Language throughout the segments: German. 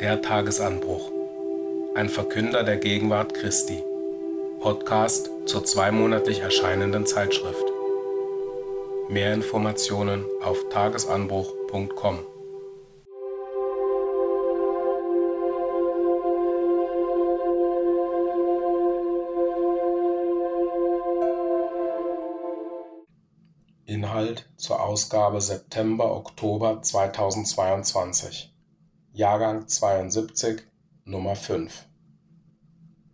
Der Tagesanbruch. Ein Verkünder der Gegenwart Christi. Podcast zur zweimonatlich erscheinenden Zeitschrift. Mehr Informationen auf tagesanbruch.com. Inhalt zur Ausgabe September-Oktober 2022. Jahrgang 72, Nummer 5.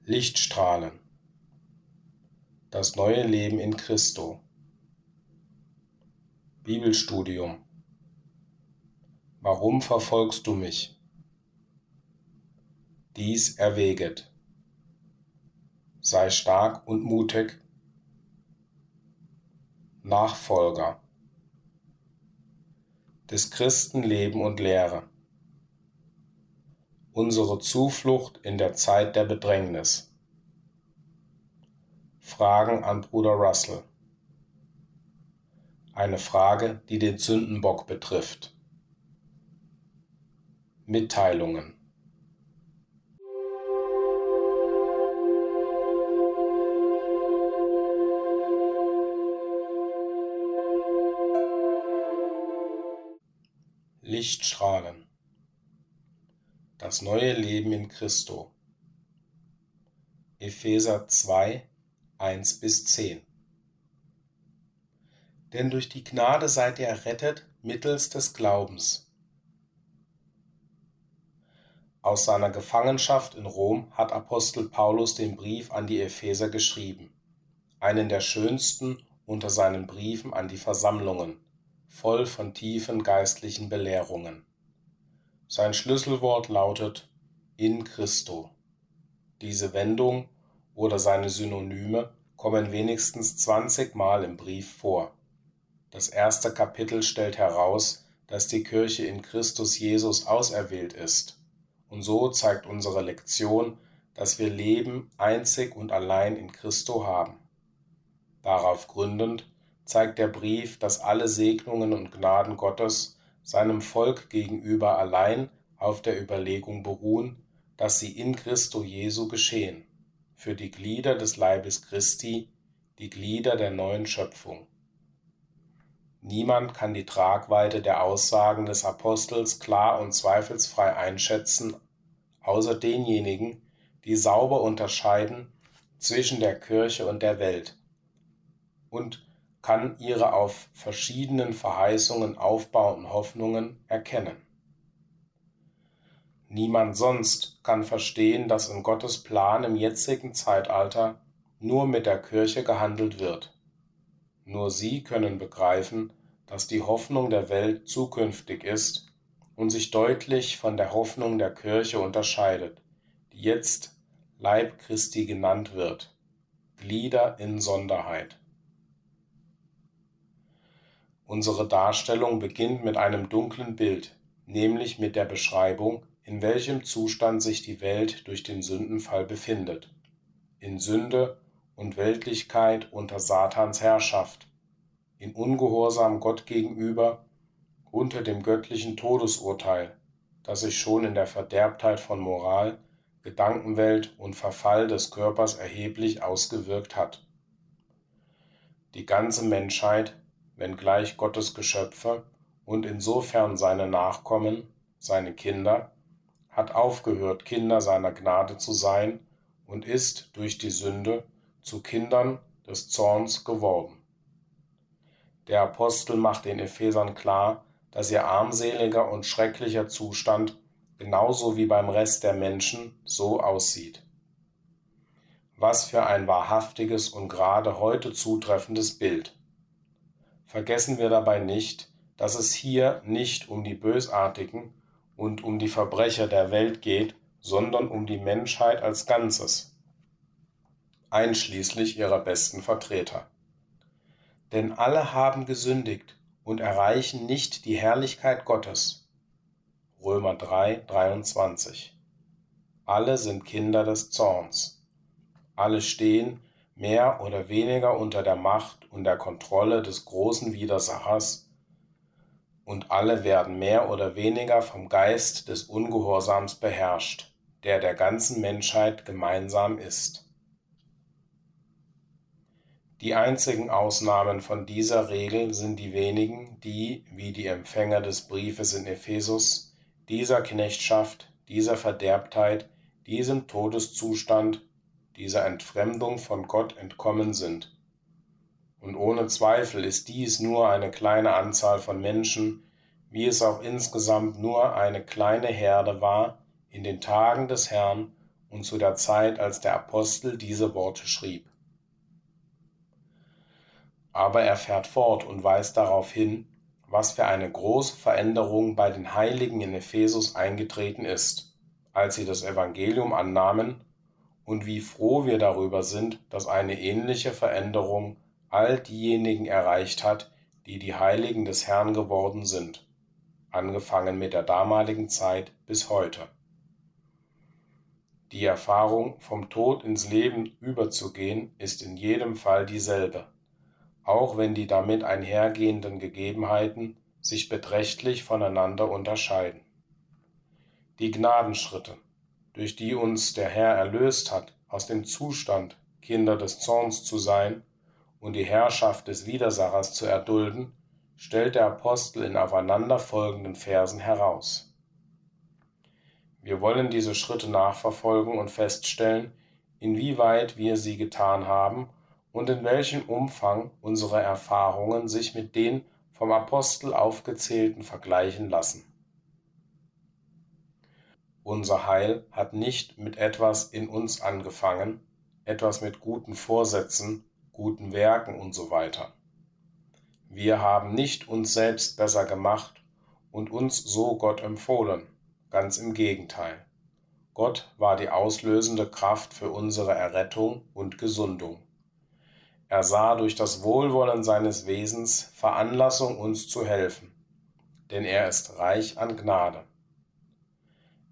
Lichtstrahlen. Das neue Leben in Christo. Bibelstudium. Warum verfolgst du mich? Dies erwäget. Sei stark und mutig. Nachfolger des Christen Leben und Lehre unsere Zuflucht in der Zeit der Bedrängnis. Fragen an Bruder Russell. Eine Frage, die den Sündenbock betrifft. Mitteilungen. Lichtstrahlen das neue Leben in Christo. Epheser 2, 1 bis 10. Denn durch die Gnade seid ihr errettet mittels des Glaubens. Aus seiner Gefangenschaft in Rom hat Apostel Paulus den Brief an die Epheser geschrieben, einen der schönsten unter seinen Briefen an die Versammlungen, voll von tiefen geistlichen Belehrungen. Sein Schlüsselwort lautet in Christo. Diese Wendung oder seine Synonyme kommen wenigstens 20 Mal im Brief vor. Das erste Kapitel stellt heraus, dass die Kirche in Christus Jesus auserwählt ist. Und so zeigt unsere Lektion, dass wir Leben einzig und allein in Christo haben. Darauf gründend zeigt der Brief, dass alle Segnungen und Gnaden Gottes seinem Volk gegenüber allein auf der Überlegung beruhen, dass sie in Christo Jesu geschehen, für die Glieder des Leibes Christi, die Glieder der neuen Schöpfung. Niemand kann die Tragweite der Aussagen des Apostels klar und zweifelsfrei einschätzen, außer denjenigen, die sauber unterscheiden zwischen der Kirche und der Welt und kann ihre auf verschiedenen Verheißungen aufbauenden Hoffnungen erkennen. Niemand sonst kann verstehen, dass in Gottes Plan im jetzigen Zeitalter nur mit der Kirche gehandelt wird. Nur sie können begreifen, dass die Hoffnung der Welt zukünftig ist und sich deutlich von der Hoffnung der Kirche unterscheidet, die jetzt Leib Christi genannt wird, Glieder in Sonderheit. Unsere Darstellung beginnt mit einem dunklen Bild, nämlich mit der Beschreibung, in welchem Zustand sich die Welt durch den Sündenfall befindet, in Sünde und Weltlichkeit unter Satans Herrschaft, in Ungehorsam Gott gegenüber, unter dem göttlichen Todesurteil, das sich schon in der Verderbtheit von Moral, Gedankenwelt und Verfall des Körpers erheblich ausgewirkt hat. Die ganze Menschheit wenngleich Gottes Geschöpfe und insofern seine Nachkommen, seine Kinder, hat aufgehört, Kinder seiner Gnade zu sein und ist durch die Sünde zu Kindern des Zorns geworden. Der Apostel macht den Ephesern klar, dass ihr armseliger und schrecklicher Zustand genauso wie beim Rest der Menschen so aussieht. Was für ein wahrhaftiges und gerade heute zutreffendes Bild. Vergessen wir dabei nicht, dass es hier nicht um die bösartigen und um die Verbrecher der Welt geht, sondern um die Menschheit als Ganzes, einschließlich ihrer besten Vertreter. Denn alle haben gesündigt und erreichen nicht die Herrlichkeit Gottes. Römer 3, 23. Alle sind Kinder des Zorns. Alle stehen mehr oder weniger unter der Macht und der Kontrolle des großen Widersachers und alle werden mehr oder weniger vom Geist des Ungehorsams beherrscht, der der ganzen Menschheit gemeinsam ist. Die einzigen Ausnahmen von dieser Regel sind die wenigen, die, wie die Empfänger des Briefes in Ephesus, dieser Knechtschaft, dieser Verderbtheit, diesem Todeszustand, dieser Entfremdung von Gott entkommen sind. Und ohne Zweifel ist dies nur eine kleine Anzahl von Menschen, wie es auch insgesamt nur eine kleine Herde war in den Tagen des Herrn und zu der Zeit, als der Apostel diese Worte schrieb. Aber er fährt fort und weist darauf hin, was für eine große Veränderung bei den Heiligen in Ephesus eingetreten ist, als sie das Evangelium annahmen, und wie froh wir darüber sind, dass eine ähnliche Veränderung all diejenigen erreicht hat, die die Heiligen des Herrn geworden sind, angefangen mit der damaligen Zeit bis heute. Die Erfahrung, vom Tod ins Leben überzugehen, ist in jedem Fall dieselbe auch wenn die damit einhergehenden Gegebenheiten sich beträchtlich voneinander unterscheiden. Die Gnadenschritte, durch die uns der Herr erlöst hat, aus dem Zustand, Kinder des Zorns zu sein und die Herrschaft des Widersachers zu erdulden, stellt der Apostel in aufeinanderfolgenden Versen heraus. Wir wollen diese Schritte nachverfolgen und feststellen, inwieweit wir sie getan haben und in welchem Umfang unsere Erfahrungen sich mit den vom Apostel aufgezählten vergleichen lassen. Unser Heil hat nicht mit etwas in uns angefangen, etwas mit guten Vorsätzen, guten Werken und so weiter. Wir haben nicht uns selbst besser gemacht und uns so Gott empfohlen, ganz im Gegenteil. Gott war die auslösende Kraft für unsere Errettung und Gesundung. Er sah durch das Wohlwollen seines Wesens Veranlassung, uns zu helfen, denn er ist reich an Gnade.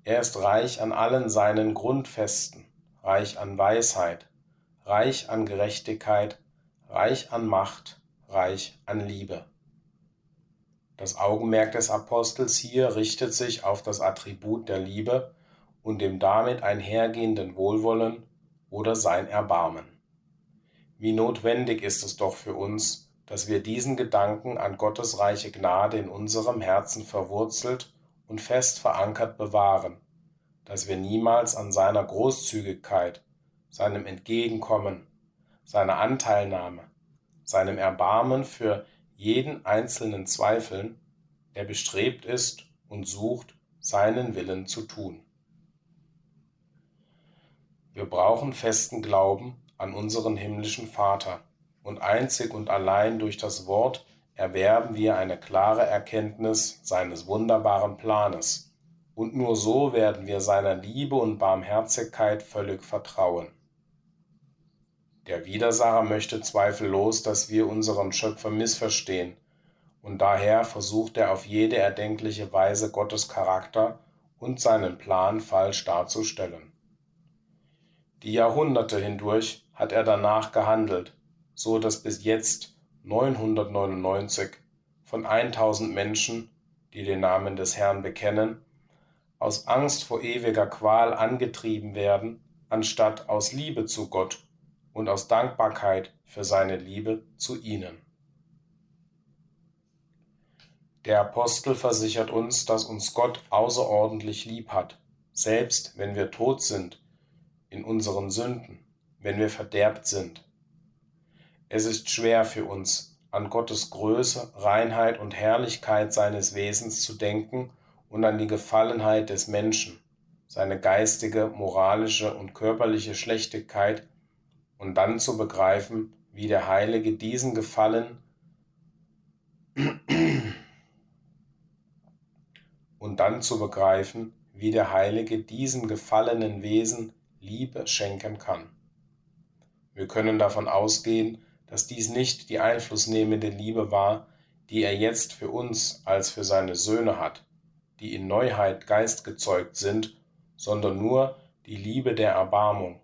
Er ist reich an allen seinen Grundfesten, reich an Weisheit, reich an Gerechtigkeit, reich an Macht, reich an Liebe. Das Augenmerk des Apostels hier richtet sich auf das Attribut der Liebe und dem damit einhergehenden Wohlwollen oder sein Erbarmen. Wie notwendig ist es doch für uns, dass wir diesen Gedanken an Gottes reiche Gnade in unserem Herzen verwurzelt und fest verankert bewahren, dass wir niemals an seiner Großzügigkeit, seinem Entgegenkommen, seiner Anteilnahme, seinem Erbarmen für jeden einzelnen zweifeln, der bestrebt ist und sucht, seinen Willen zu tun. Wir brauchen festen Glauben an unseren himmlischen Vater, und einzig und allein durch das Wort erwerben wir eine klare Erkenntnis seines wunderbaren Planes, und nur so werden wir seiner Liebe und Barmherzigkeit völlig vertrauen. Der Widersacher möchte zweifellos, dass wir unseren Schöpfer missverstehen, und daher versucht er auf jede erdenkliche Weise Gottes Charakter und seinen Plan falsch darzustellen. Die Jahrhunderte hindurch hat er danach gehandelt, so dass bis jetzt 999 von 1000 Menschen, die den Namen des Herrn bekennen, aus Angst vor ewiger Qual angetrieben werden, anstatt aus Liebe zu Gott und aus Dankbarkeit für seine Liebe zu ihnen. Der Apostel versichert uns, dass uns Gott außerordentlich lieb hat, selbst wenn wir tot sind in unseren Sünden wenn wir verderbt sind. Es ist schwer für uns, an Gottes Größe, Reinheit und Herrlichkeit seines Wesens zu denken und an die Gefallenheit des Menschen, seine geistige, moralische und körperliche Schlechtigkeit und dann zu begreifen, wie der Heilige diesen Gefallen und dann zu begreifen, wie der Heilige diesen gefallenen Wesen Liebe schenken kann. Wir können davon ausgehen, dass dies nicht die einflussnehmende Liebe war, die er jetzt für uns als für seine Söhne hat, die in Neuheit geistgezeugt sind, sondern nur die Liebe der Erbarmung.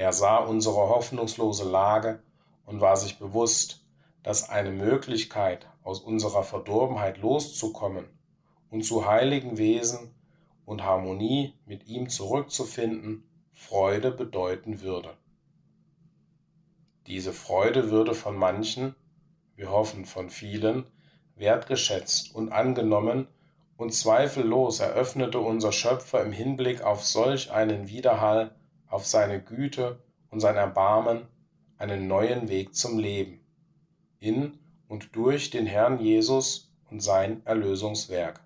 Er sah unsere hoffnungslose Lage und war sich bewusst, dass eine Möglichkeit, aus unserer Verdorbenheit loszukommen und zu heiligen Wesen und Harmonie mit ihm zurückzufinden, Freude bedeuten würde. Diese Freude würde von manchen, wir hoffen von vielen, wertgeschätzt und angenommen, und zweifellos eröffnete unser Schöpfer im Hinblick auf solch einen Widerhall, auf seine Güte und sein Erbarmen, einen neuen Weg zum Leben, in und durch den Herrn Jesus und sein Erlösungswerk.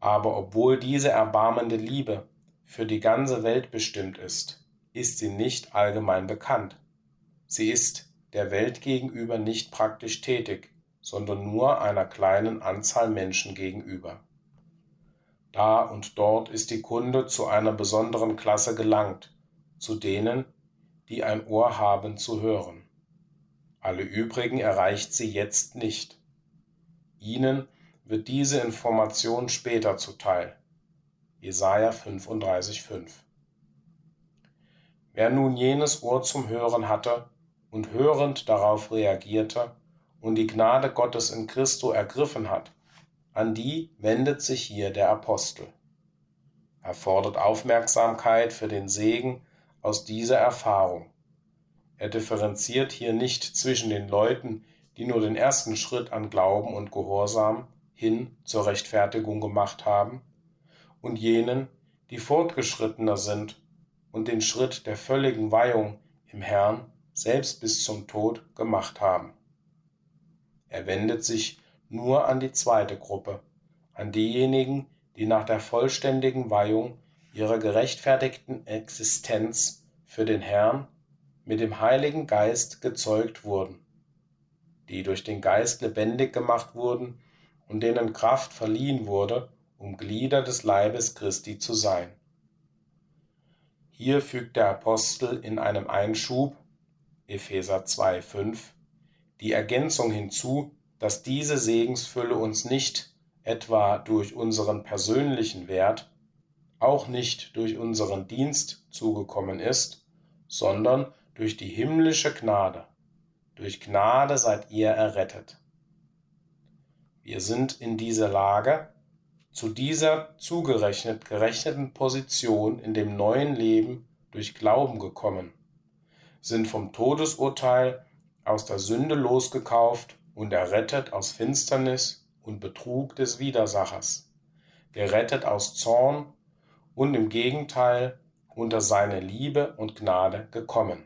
Aber obwohl diese erbarmende Liebe für die ganze Welt bestimmt ist, ist sie nicht allgemein bekannt. Sie ist der Welt gegenüber nicht praktisch tätig, sondern nur einer kleinen Anzahl Menschen gegenüber. Da und dort ist die Kunde zu einer besonderen Klasse gelangt, zu denen, die ein Ohr haben zu hören. Alle übrigen erreicht sie jetzt nicht. Ihnen wird diese Information später zuteil. Jesaja 35,5 Wer nun jenes Ohr zum Hören hatte und hörend darauf reagierte und die Gnade Gottes in Christo ergriffen hat, an die wendet sich hier der Apostel. Er fordert Aufmerksamkeit für den Segen aus dieser Erfahrung. Er differenziert hier nicht zwischen den Leuten, die nur den ersten Schritt an Glauben und Gehorsam hin zur Rechtfertigung gemacht haben, und jenen, die fortgeschrittener sind und den Schritt der völligen Weihung im Herrn selbst bis zum Tod gemacht haben. Er wendet sich nur an die zweite Gruppe, an diejenigen, die nach der vollständigen Weihung ihrer gerechtfertigten Existenz für den Herrn mit dem Heiligen Geist gezeugt wurden, die durch den Geist lebendig gemacht wurden und denen Kraft verliehen wurde, um Glieder des Leibes Christi zu sein. Hier fügt der Apostel in einem Einschub Epheser 2,5 die Ergänzung hinzu, dass diese Segensfülle uns nicht etwa durch unseren persönlichen Wert, auch nicht durch unseren Dienst zugekommen ist, sondern durch die himmlische Gnade. Durch Gnade seid ihr errettet. Wir sind in diese Lage, zu dieser zugerechnet gerechneten Position in dem neuen Leben durch Glauben gekommen sind vom Todesurteil aus der Sünde losgekauft und errettet aus Finsternis und Betrug des Widersachers, gerettet aus Zorn und im Gegenteil unter seine Liebe und Gnade gekommen.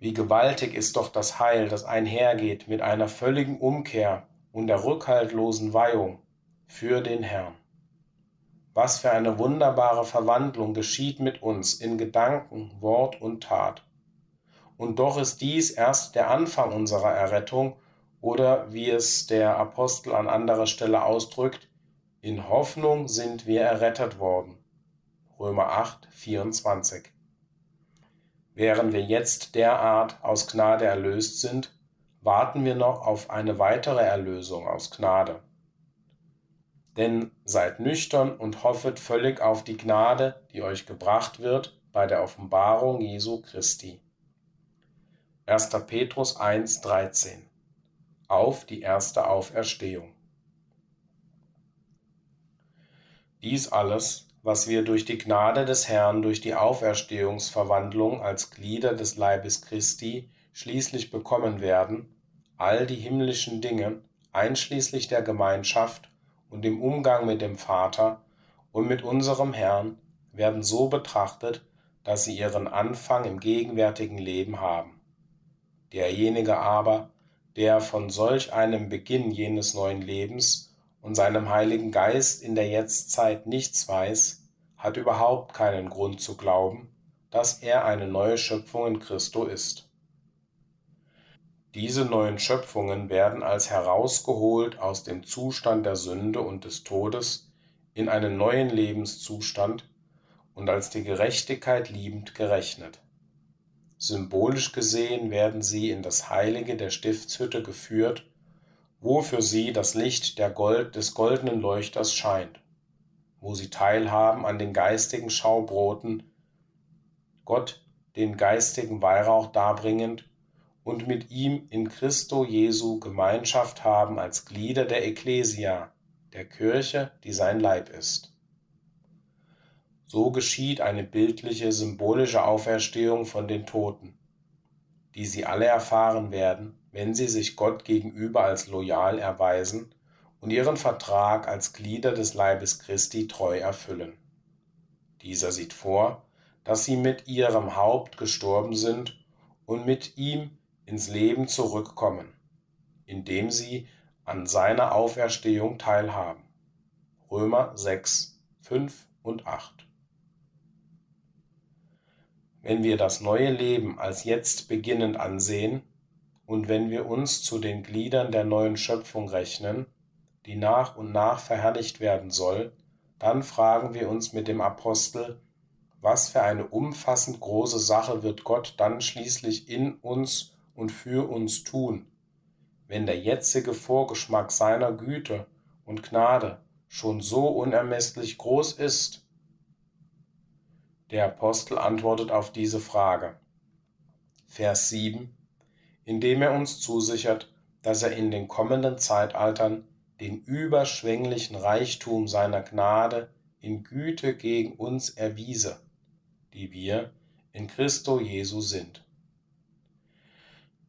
Wie gewaltig ist doch das Heil, das einhergeht mit einer völligen Umkehr und der rückhaltlosen Weihung für den Herrn. Was für eine wunderbare Verwandlung geschieht mit uns in Gedanken, Wort und Tat. Und doch ist dies erst der Anfang unserer Errettung oder wie es der Apostel an anderer Stelle ausdrückt, in Hoffnung sind wir errettet worden. Römer 8, 24. Während wir jetzt derart aus Gnade erlöst sind, warten wir noch auf eine weitere Erlösung aus Gnade denn seid nüchtern und hoffet völlig auf die Gnade, die euch gebracht wird bei der Offenbarung Jesu Christi. 1. Petrus 1,13 Auf die erste Auferstehung. Dies alles, was wir durch die Gnade des Herrn, durch die Auferstehungsverwandlung als Glieder des Leibes Christi schließlich bekommen werden, all die himmlischen Dinge, einschließlich der Gemeinschaft und im Umgang mit dem Vater und mit unserem Herrn werden so betrachtet, dass sie ihren Anfang im gegenwärtigen Leben haben. Derjenige aber, der von solch einem Beginn jenes neuen Lebens und seinem Heiligen Geist in der Jetztzeit nichts weiß, hat überhaupt keinen Grund zu glauben, dass er eine neue Schöpfung in Christo ist. Diese neuen Schöpfungen werden als herausgeholt aus dem Zustand der Sünde und des Todes in einen neuen Lebenszustand und als die Gerechtigkeit liebend gerechnet. Symbolisch gesehen werden sie in das Heilige der Stiftshütte geführt, wo für sie das Licht Gold, des goldenen Leuchters scheint, wo sie teilhaben an den geistigen Schaubroten. Gott den geistigen Weihrauch darbringend und mit ihm in Christo Jesu Gemeinschaft haben als Glieder der Ekklesia, der Kirche, die sein Leib ist. So geschieht eine bildliche, symbolische Auferstehung von den Toten, die sie alle erfahren werden, wenn sie sich Gott gegenüber als loyal erweisen und ihren Vertrag als Glieder des Leibes Christi treu erfüllen. Dieser sieht vor, dass sie mit ihrem Haupt gestorben sind und mit ihm ins Leben zurückkommen, indem sie an seiner Auferstehung teilhaben. Römer 6, 5 und 8. Wenn wir das neue Leben als jetzt beginnend ansehen und wenn wir uns zu den Gliedern der neuen Schöpfung rechnen, die nach und nach verherrlicht werden soll, dann fragen wir uns mit dem Apostel, was für eine umfassend große Sache wird Gott dann schließlich in uns und für uns tun, wenn der jetzige Vorgeschmack seiner Güte und Gnade schon so unermesslich groß ist? Der Apostel antwortet auf diese Frage. Vers 7, indem er uns zusichert, dass er in den kommenden Zeitaltern den überschwänglichen Reichtum seiner Gnade in Güte gegen uns erwiese die wir in Christo Jesu sind.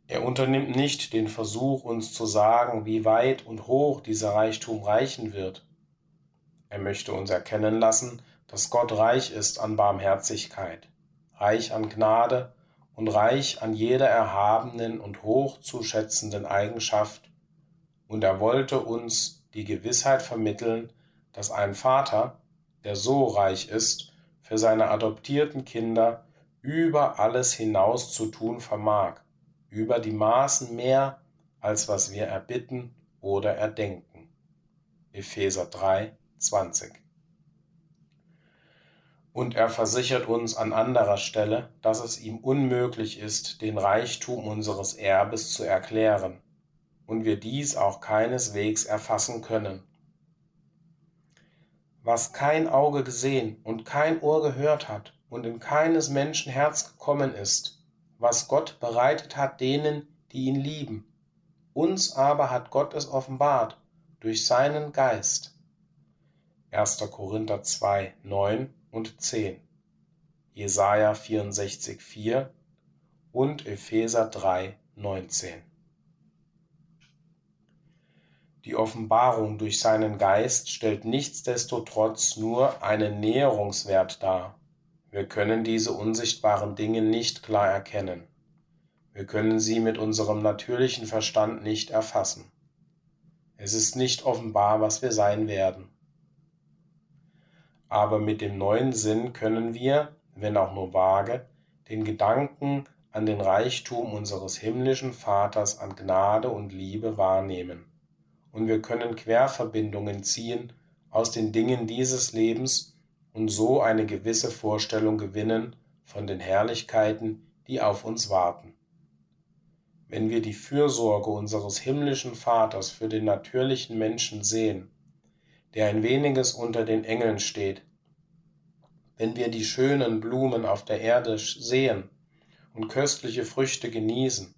Er unternimmt nicht den Versuch, uns zu sagen, wie weit und hoch dieser Reichtum reichen wird. Er möchte uns erkennen lassen, dass Gott reich ist an Barmherzigkeit, reich an Gnade und reich an jeder erhabenen und hochzuschätzenden Eigenschaft, und er wollte uns die Gewissheit vermitteln, dass ein Vater, der so reich ist, für seine adoptierten Kinder über alles hinaus zu tun vermag, über die Maßen mehr, als was wir erbitten oder erdenken. Epheser 3, 20. Und er versichert uns an anderer Stelle, dass es ihm unmöglich ist, den Reichtum unseres Erbes zu erklären, und wir dies auch keineswegs erfassen können was kein Auge gesehen und kein Ohr gehört hat und in keines Menschen Herz gekommen ist, was Gott bereitet hat denen, die ihn lieben. Uns aber hat Gott es offenbart durch seinen Geist. 1. Korinther 2, 9 und 10, Jesaja 64, 4 und Epheser 3, 19. Die Offenbarung durch seinen Geist stellt nichtsdestotrotz nur einen Näherungswert dar. Wir können diese unsichtbaren Dinge nicht klar erkennen. Wir können sie mit unserem natürlichen Verstand nicht erfassen. Es ist nicht offenbar, was wir sein werden. Aber mit dem neuen Sinn können wir, wenn auch nur vage, den Gedanken an den Reichtum unseres himmlischen Vaters an Gnade und Liebe wahrnehmen und wir können Querverbindungen ziehen aus den Dingen dieses Lebens und so eine gewisse Vorstellung gewinnen von den Herrlichkeiten, die auf uns warten. Wenn wir die Fürsorge unseres himmlischen Vaters für den natürlichen Menschen sehen, der ein weniges unter den Engeln steht, wenn wir die schönen Blumen auf der Erde sehen und köstliche Früchte genießen,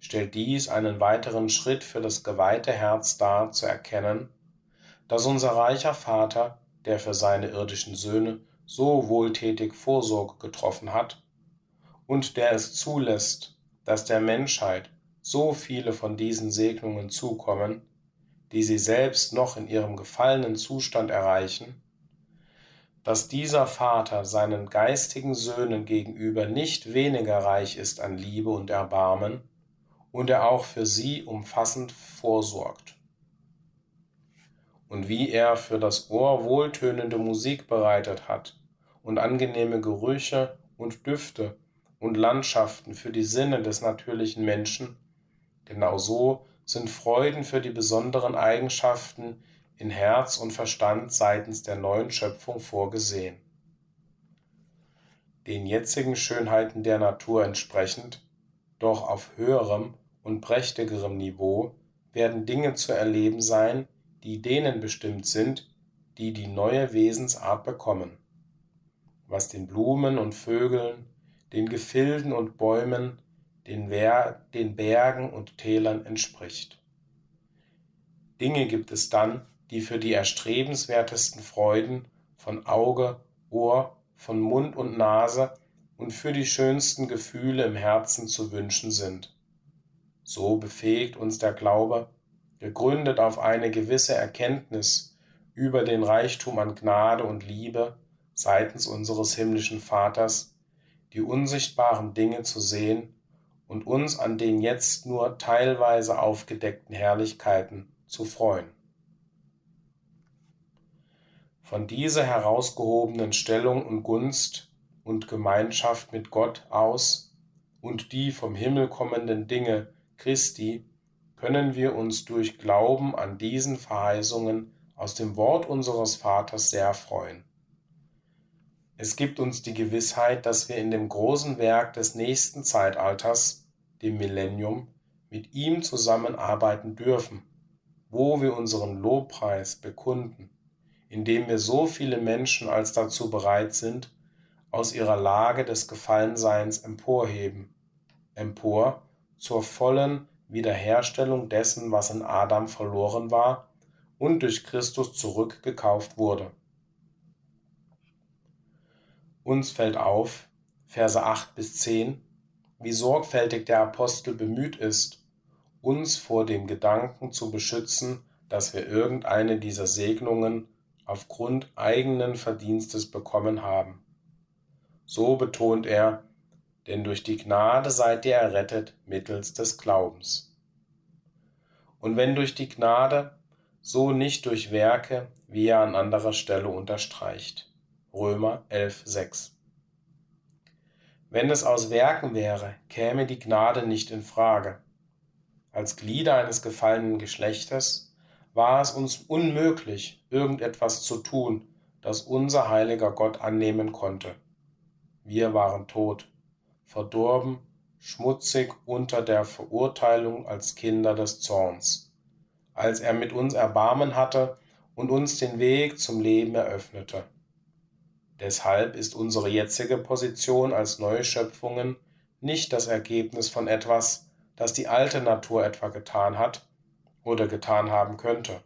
stellt dies einen weiteren Schritt für das geweihte Herz dar, zu erkennen, dass unser reicher Vater, der für seine irdischen Söhne so wohltätig Vorsorge getroffen hat und der es zulässt, dass der Menschheit so viele von diesen Segnungen zukommen, die sie selbst noch in ihrem gefallenen Zustand erreichen, dass dieser Vater seinen geistigen Söhnen gegenüber nicht weniger reich ist an Liebe und Erbarmen, und er auch für sie umfassend vorsorgt. Und wie er für das Ohr wohltönende Musik bereitet hat und angenehme Gerüche und Düfte und Landschaften für die Sinne des natürlichen Menschen, genau so sind Freuden für die besonderen Eigenschaften in Herz und Verstand seitens der neuen Schöpfung vorgesehen. Den jetzigen Schönheiten der Natur entsprechend, doch auf höherem und prächtigerem Niveau werden Dinge zu erleben sein, die denen bestimmt sind, die die neue Wesensart bekommen. Was den Blumen und Vögeln, den Gefilden und Bäumen, den, den Bergen und Tälern entspricht. Dinge gibt es dann, die für die erstrebenswertesten Freuden von Auge, Ohr, von Mund und Nase und für die schönsten Gefühle im Herzen zu wünschen sind. So befähigt uns der Glaube, gegründet auf eine gewisse Erkenntnis über den Reichtum an Gnade und Liebe seitens unseres himmlischen Vaters, die unsichtbaren Dinge zu sehen und uns an den jetzt nur teilweise aufgedeckten Herrlichkeiten zu freuen. Von dieser herausgehobenen Stellung und Gunst und Gemeinschaft mit Gott aus und die vom Himmel kommenden Dinge Christi können wir uns durch Glauben an diesen Verheißungen aus dem Wort unseres Vaters sehr freuen. Es gibt uns die Gewissheit, dass wir in dem großen Werk des nächsten Zeitalters, dem Millennium, mit ihm zusammenarbeiten dürfen, wo wir unseren Lobpreis bekunden indem wir so viele Menschen als dazu bereit sind, aus ihrer Lage des Gefallenseins emporheben, empor zur vollen Wiederherstellung dessen, was in Adam verloren war und durch Christus zurückgekauft wurde. Uns fällt auf, Verse 8 bis 10, wie sorgfältig der Apostel bemüht ist, uns vor dem Gedanken zu beschützen, dass wir irgendeine dieser Segnungen aufgrund eigenen Verdienstes bekommen haben. So betont er, denn durch die Gnade seid ihr errettet mittels des Glaubens. Und wenn durch die Gnade, so nicht durch Werke, wie er an anderer Stelle unterstreicht. Römer 11,6 Wenn es aus Werken wäre, käme die Gnade nicht in Frage. Als Glieder eines gefallenen Geschlechtes war es uns unmöglich, irgendetwas zu tun, das unser heiliger Gott annehmen konnte. Wir waren tot, verdorben, schmutzig unter der Verurteilung als Kinder des Zorns, als er mit uns Erbarmen hatte und uns den Weg zum Leben eröffnete. Deshalb ist unsere jetzige Position als Neuschöpfungen nicht das Ergebnis von etwas, das die alte Natur etwa getan hat, oder getan haben könnte.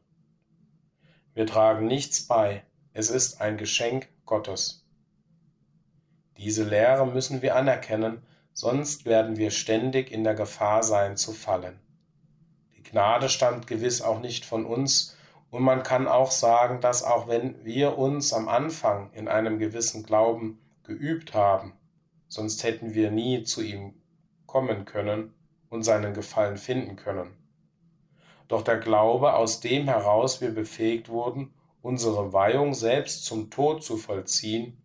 Wir tragen nichts bei, es ist ein Geschenk Gottes. Diese Lehre müssen wir anerkennen, sonst werden wir ständig in der Gefahr sein zu fallen. Die Gnade stammt gewiss auch nicht von uns, und man kann auch sagen, dass auch wenn wir uns am Anfang in einem gewissen Glauben geübt haben, sonst hätten wir nie zu ihm kommen können und seinen Gefallen finden können doch der Glaube, aus dem heraus wir befähigt wurden, unsere Weihung selbst zum Tod zu vollziehen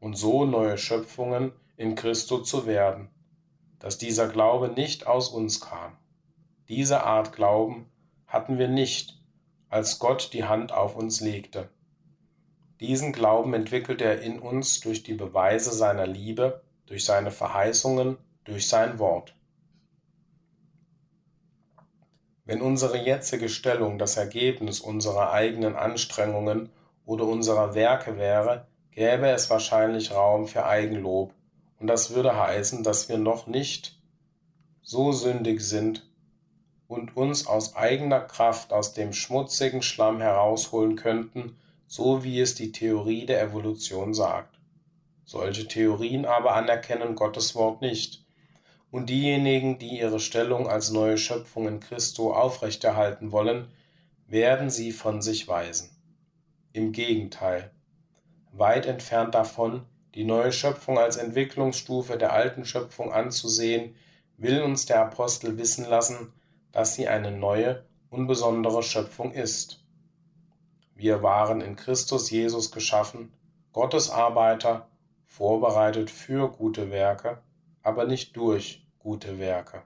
und so neue Schöpfungen in Christo zu werden, dass dieser Glaube nicht aus uns kam. Diese Art Glauben hatten wir nicht, als Gott die Hand auf uns legte. Diesen Glauben entwickelt er in uns durch die Beweise seiner Liebe, durch seine Verheißungen, durch sein Wort. Wenn unsere jetzige Stellung das Ergebnis unserer eigenen Anstrengungen oder unserer Werke wäre, gäbe es wahrscheinlich Raum für Eigenlob, und das würde heißen, dass wir noch nicht so sündig sind und uns aus eigener Kraft aus dem schmutzigen Schlamm herausholen könnten, so wie es die Theorie der Evolution sagt. Solche Theorien aber anerkennen Gottes Wort nicht und diejenigen, die ihre Stellung als neue Schöpfung in Christo aufrechterhalten wollen, werden sie von sich weisen. Im Gegenteil, weit entfernt davon, die neue Schöpfung als Entwicklungsstufe der alten Schöpfung anzusehen, will uns der Apostel wissen lassen, dass sie eine neue und besondere Schöpfung ist. Wir waren in Christus Jesus geschaffen, Gottes Arbeiter, vorbereitet für gute Werke, aber nicht durch gute Werke.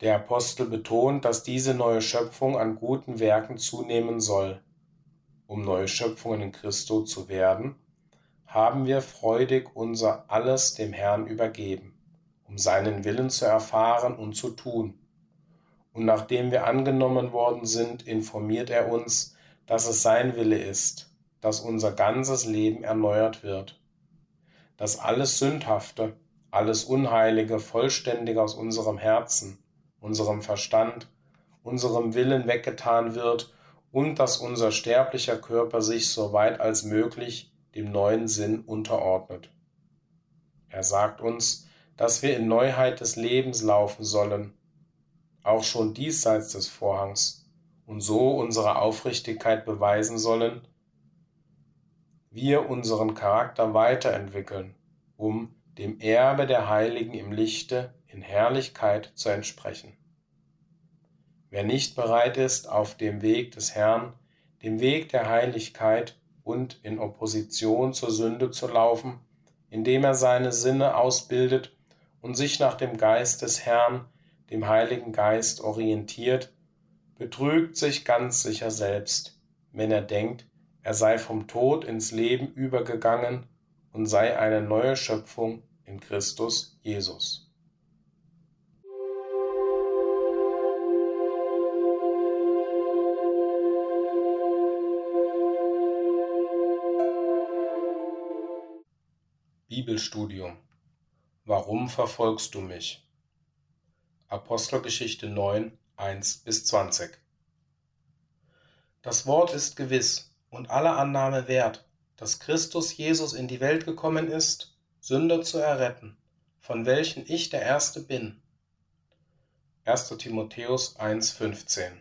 Der Apostel betont, dass diese neue Schöpfung an guten Werken zunehmen soll. Um neue Schöpfungen in Christo zu werden, haben wir freudig unser alles dem Herrn übergeben, um seinen Willen zu erfahren und zu tun. Und nachdem wir angenommen worden sind, informiert er uns, dass es sein Wille ist, dass unser ganzes Leben erneuert wird dass alles Sündhafte, alles Unheilige vollständig aus unserem Herzen, unserem Verstand, unserem Willen weggetan wird und dass unser sterblicher Körper sich so weit als möglich dem neuen Sinn unterordnet. Er sagt uns, dass wir in Neuheit des Lebens laufen sollen, auch schon diesseits des Vorhangs, und so unsere Aufrichtigkeit beweisen sollen, wir unseren Charakter weiterentwickeln, um dem Erbe der Heiligen im Lichte in Herrlichkeit zu entsprechen. Wer nicht bereit ist, auf dem Weg des Herrn, dem Weg der Heiligkeit und in Opposition zur Sünde zu laufen, indem er seine Sinne ausbildet und sich nach dem Geist des Herrn, dem Heiligen Geist, orientiert, betrügt sich ganz sicher selbst, wenn er denkt, er sei vom Tod ins Leben übergegangen und sei eine neue Schöpfung in Christus Jesus. Bibelstudium Warum verfolgst du mich? Apostelgeschichte 9, 1 bis 20 Das Wort ist gewiss und aller Annahme wert, dass Christus Jesus in die Welt gekommen ist, Sünder zu erretten, von welchen ich der Erste bin. 1. Timotheus 1,15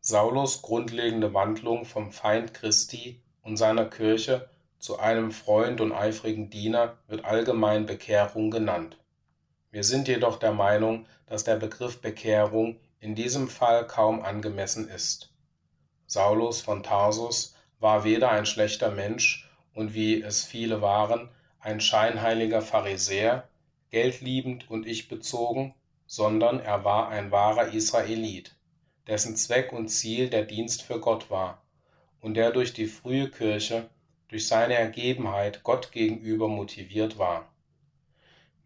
Saulus grundlegende Wandlung vom Feind Christi und seiner Kirche zu einem Freund und eifrigen Diener wird allgemein Bekehrung genannt. Wir sind jedoch der Meinung, dass der Begriff Bekehrung in diesem Fall kaum angemessen ist. Saulus von Tarsus war weder ein schlechter Mensch und wie es viele waren, ein scheinheiliger Pharisäer, geldliebend und ich-bezogen, sondern er war ein wahrer Israelit, dessen Zweck und Ziel der Dienst für Gott war und der durch die frühe Kirche durch seine Ergebenheit Gott gegenüber motiviert war.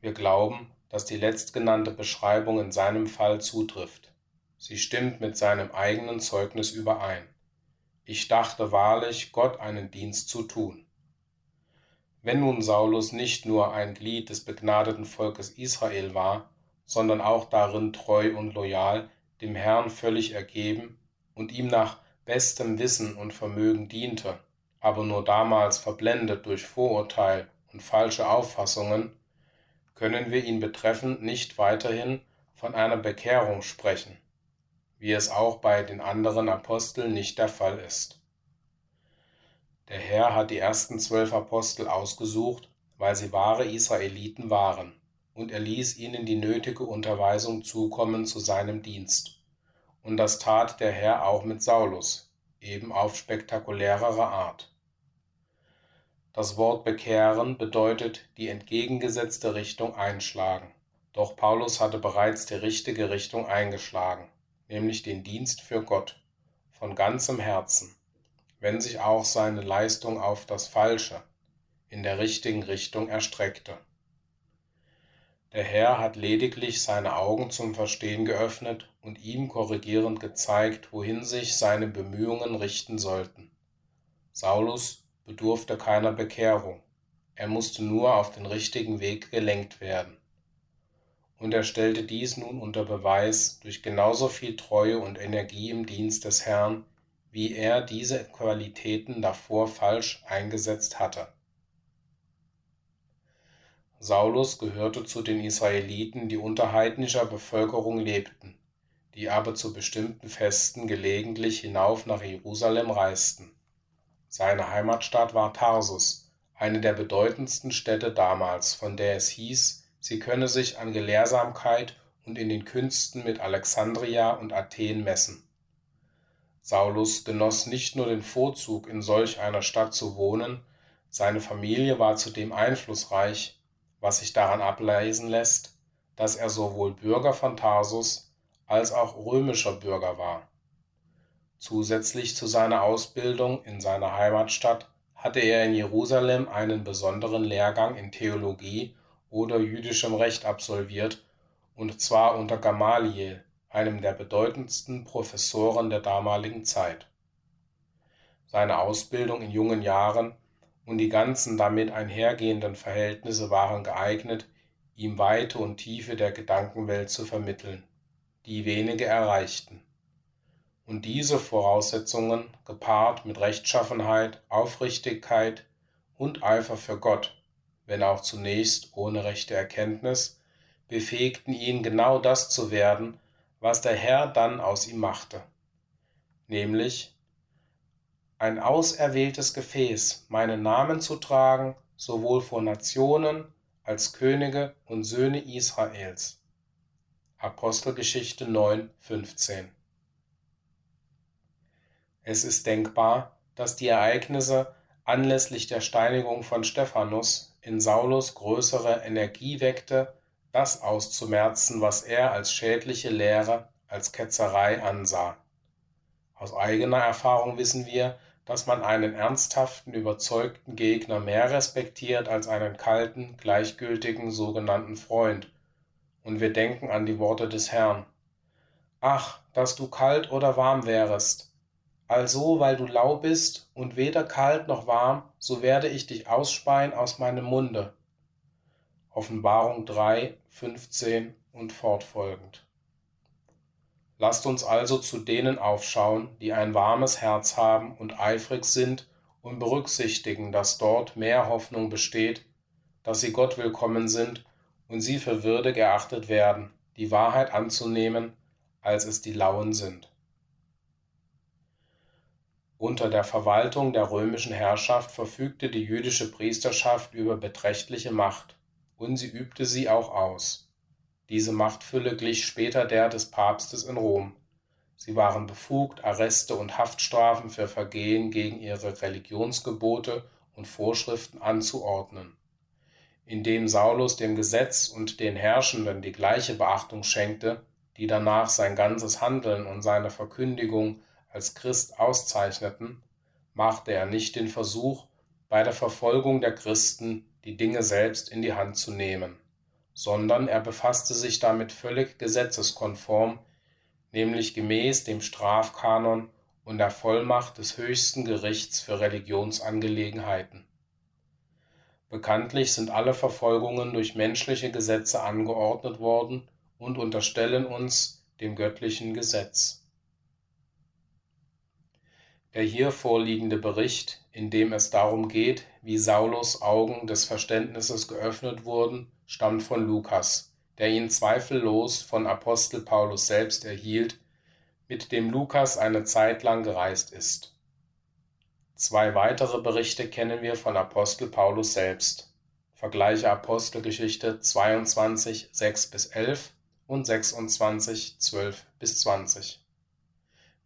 Wir glauben, dass die letztgenannte Beschreibung in seinem Fall zutrifft. Sie stimmt mit seinem eigenen Zeugnis überein. Ich dachte wahrlich, Gott einen Dienst zu tun. Wenn nun Saulus nicht nur ein Glied des begnadeten Volkes Israel war, sondern auch darin treu und loyal, dem Herrn völlig ergeben und ihm nach bestem Wissen und Vermögen diente, aber nur damals verblendet durch Vorurteil und falsche Auffassungen, können wir ihn betreffend nicht weiterhin von einer Bekehrung sprechen, wie es auch bei den anderen Aposteln nicht der Fall ist. Der Herr hat die ersten zwölf Apostel ausgesucht, weil sie wahre Israeliten waren, und er ließ ihnen die nötige Unterweisung zukommen zu seinem Dienst. Und das tat der Herr auch mit Saulus, eben auf spektakulärere Art. Das Wort bekehren bedeutet die entgegengesetzte Richtung einschlagen. Doch Paulus hatte bereits die richtige Richtung eingeschlagen, nämlich den Dienst für Gott, von ganzem Herzen, wenn sich auch seine Leistung auf das Falsche, in der richtigen Richtung erstreckte. Der Herr hat lediglich seine Augen zum Verstehen geöffnet und ihm korrigierend gezeigt, wohin sich seine Bemühungen richten sollten. Saulus bedurfte keiner Bekehrung, er musste nur auf den richtigen Weg gelenkt werden. Und er stellte dies nun unter Beweis durch genauso viel Treue und Energie im Dienst des Herrn, wie er diese Qualitäten davor falsch eingesetzt hatte. Saulus gehörte zu den Israeliten, die unter heidnischer Bevölkerung lebten, die aber zu bestimmten Festen gelegentlich hinauf nach Jerusalem reisten. Seine Heimatstadt war Tarsus, eine der bedeutendsten Städte damals, von der es hieß, sie könne sich an Gelehrsamkeit und in den Künsten mit Alexandria und Athen messen. Saulus genoss nicht nur den Vorzug, in solch einer Stadt zu wohnen, seine Familie war zudem einflussreich, was sich daran ablesen lässt, dass er sowohl Bürger von Tarsus als auch römischer Bürger war. Zusätzlich zu seiner Ausbildung in seiner Heimatstadt hatte er in Jerusalem einen besonderen Lehrgang in Theologie oder jüdischem Recht absolviert, und zwar unter Gamaliel, einem der bedeutendsten Professoren der damaligen Zeit. Seine Ausbildung in jungen Jahren und die ganzen damit einhergehenden Verhältnisse waren geeignet, ihm Weite und Tiefe der Gedankenwelt zu vermitteln, die wenige erreichten. Und diese Voraussetzungen, gepaart mit Rechtschaffenheit, Aufrichtigkeit und Eifer für Gott, wenn auch zunächst ohne rechte Erkenntnis, befähigten ihn genau das zu werden, was der Herr dann aus ihm machte, nämlich ein auserwähltes Gefäß, meinen Namen zu tragen, sowohl vor Nationen als Könige und Söhne Israels. Apostelgeschichte 9, 15. Es ist denkbar, dass die Ereignisse anlässlich der Steinigung von Stephanus in Saulus größere Energie weckte, das auszumerzen, was er als schädliche Lehre, als Ketzerei ansah. Aus eigener Erfahrung wissen wir, dass man einen ernsthaften, überzeugten Gegner mehr respektiert als einen kalten, gleichgültigen sogenannten Freund. Und wir denken an die Worte des Herrn. Ach, dass du kalt oder warm wärest. Also, weil du lau bist und weder kalt noch warm, so werde ich dich ausspeien aus meinem Munde. Offenbarung 3, 15 und fortfolgend. Lasst uns also zu denen aufschauen, die ein warmes Herz haben und eifrig sind und berücksichtigen, dass dort mehr Hoffnung besteht, dass sie Gott willkommen sind und sie für würdig erachtet werden, die Wahrheit anzunehmen, als es die Lauen sind. Unter der Verwaltung der römischen Herrschaft verfügte die jüdische Priesterschaft über beträchtliche Macht, und sie übte sie auch aus. Diese Machtfülle glich später der des Papstes in Rom. Sie waren befugt, Arreste und Haftstrafen für Vergehen gegen ihre Religionsgebote und Vorschriften anzuordnen. Indem Saulus dem Gesetz und den Herrschenden die gleiche Beachtung schenkte, die danach sein ganzes Handeln und seine Verkündigung als Christ auszeichneten, machte er nicht den Versuch, bei der Verfolgung der Christen die Dinge selbst in die Hand zu nehmen sondern er befasste sich damit völlig gesetzeskonform, nämlich gemäß dem Strafkanon und der Vollmacht des höchsten Gerichts für Religionsangelegenheiten. Bekanntlich sind alle Verfolgungen durch menschliche Gesetze angeordnet worden und unterstellen uns dem göttlichen Gesetz. Der hier vorliegende Bericht, in dem es darum geht, wie Saulus Augen des Verständnisses geöffnet wurden, stammt von Lukas, der ihn zweifellos von Apostel Paulus selbst erhielt, mit dem Lukas eine Zeit lang gereist ist. Zwei weitere Berichte kennen wir von Apostel Paulus selbst. Vergleiche Apostelgeschichte 22, 6 bis 11 und 26, 12 bis 20.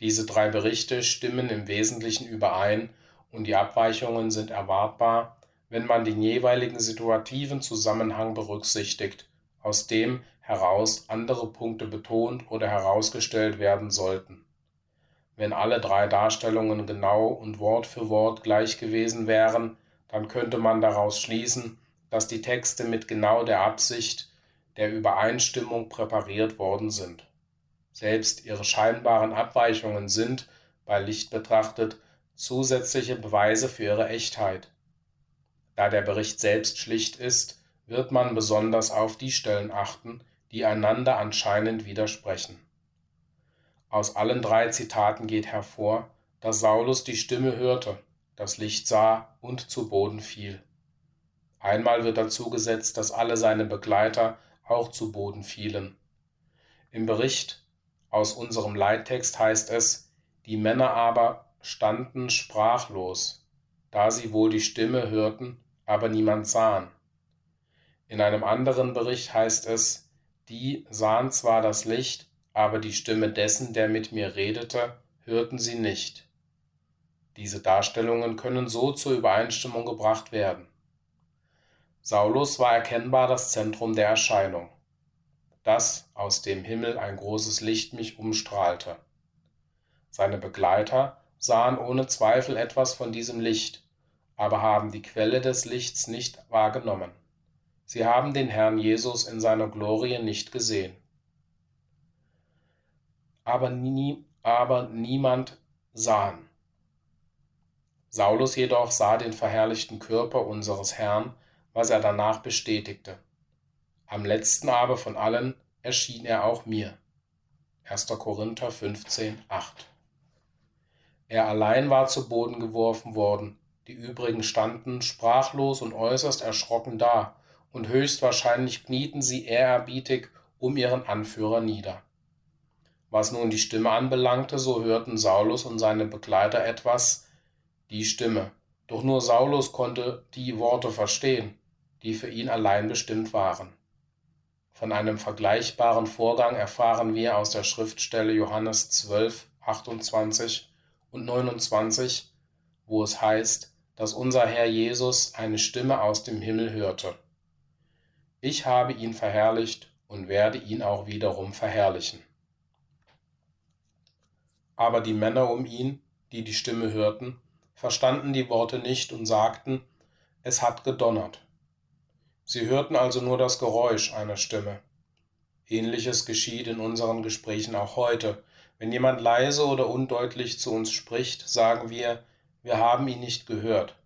Diese drei Berichte stimmen im Wesentlichen überein und die Abweichungen sind erwartbar, wenn man den jeweiligen situativen Zusammenhang berücksichtigt, aus dem heraus andere Punkte betont oder herausgestellt werden sollten. Wenn alle drei Darstellungen genau und Wort für Wort gleich gewesen wären, dann könnte man daraus schließen, dass die Texte mit genau der Absicht der Übereinstimmung präpariert worden sind. Selbst ihre scheinbaren Abweichungen sind, bei Licht betrachtet, zusätzliche Beweise für ihre Echtheit. Da der Bericht selbst schlicht ist, wird man besonders auf die Stellen achten, die einander anscheinend widersprechen. Aus allen drei Zitaten geht hervor, dass Saulus die Stimme hörte, das Licht sah und zu Boden fiel. Einmal wird dazu gesetzt, dass alle seine Begleiter auch zu Boden fielen. Im Bericht aus unserem Leittext heißt es, die Männer aber standen sprachlos, da sie wohl die Stimme hörten, aber niemand sahen. In einem anderen Bericht heißt es, die sahen zwar das Licht, aber die Stimme dessen, der mit mir redete, hörten sie nicht. Diese Darstellungen können so zur Übereinstimmung gebracht werden. Saulus war erkennbar das Zentrum der Erscheinung, das aus dem Himmel ein großes Licht mich umstrahlte. Seine Begleiter sahen ohne Zweifel etwas von diesem Licht, aber haben die Quelle des Lichts nicht wahrgenommen. Sie haben den Herrn Jesus in seiner Glorie nicht gesehen. Aber, nie, aber niemand sahen. Saulus jedoch sah den verherrlichten Körper unseres Herrn, was er danach bestätigte. Am letzten aber von allen erschien er auch mir. 1. Korinther 15, 8. Er allein war zu Boden geworfen worden, die übrigen standen sprachlos und äußerst erschrocken da, und höchstwahrscheinlich knieten sie ehrerbietig um ihren Anführer nieder. Was nun die Stimme anbelangte, so hörten Saulus und seine Begleiter etwas, die Stimme, doch nur Saulus konnte die Worte verstehen, die für ihn allein bestimmt waren. Von einem vergleichbaren Vorgang erfahren wir aus der Schriftstelle Johannes 12, 28 und 29, wo es heißt, dass unser Herr Jesus eine Stimme aus dem Himmel hörte. Ich habe ihn verherrlicht und werde ihn auch wiederum verherrlichen. Aber die Männer um ihn, die die Stimme hörten, verstanden die Worte nicht und sagten, es hat gedonnert. Sie hörten also nur das Geräusch einer Stimme. Ähnliches geschieht in unseren Gesprächen auch heute. Wenn jemand leise oder undeutlich zu uns spricht, sagen wir, wir haben ihn nicht gehört.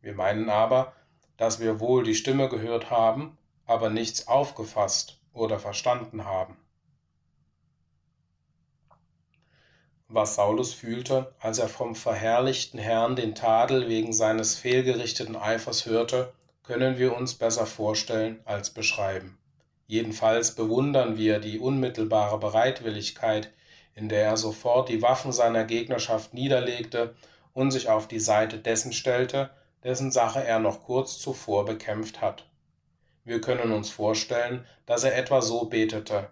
Wir meinen aber, dass wir wohl die Stimme gehört haben, aber nichts aufgefasst oder verstanden haben. was Saulus fühlte, als er vom verherrlichten Herrn den Tadel wegen seines fehlgerichteten Eifers hörte, können wir uns besser vorstellen als beschreiben. Jedenfalls bewundern wir die unmittelbare Bereitwilligkeit, in der er sofort die Waffen seiner Gegnerschaft niederlegte und sich auf die Seite dessen stellte, dessen Sache er noch kurz zuvor bekämpft hat. Wir können uns vorstellen, dass er etwa so betete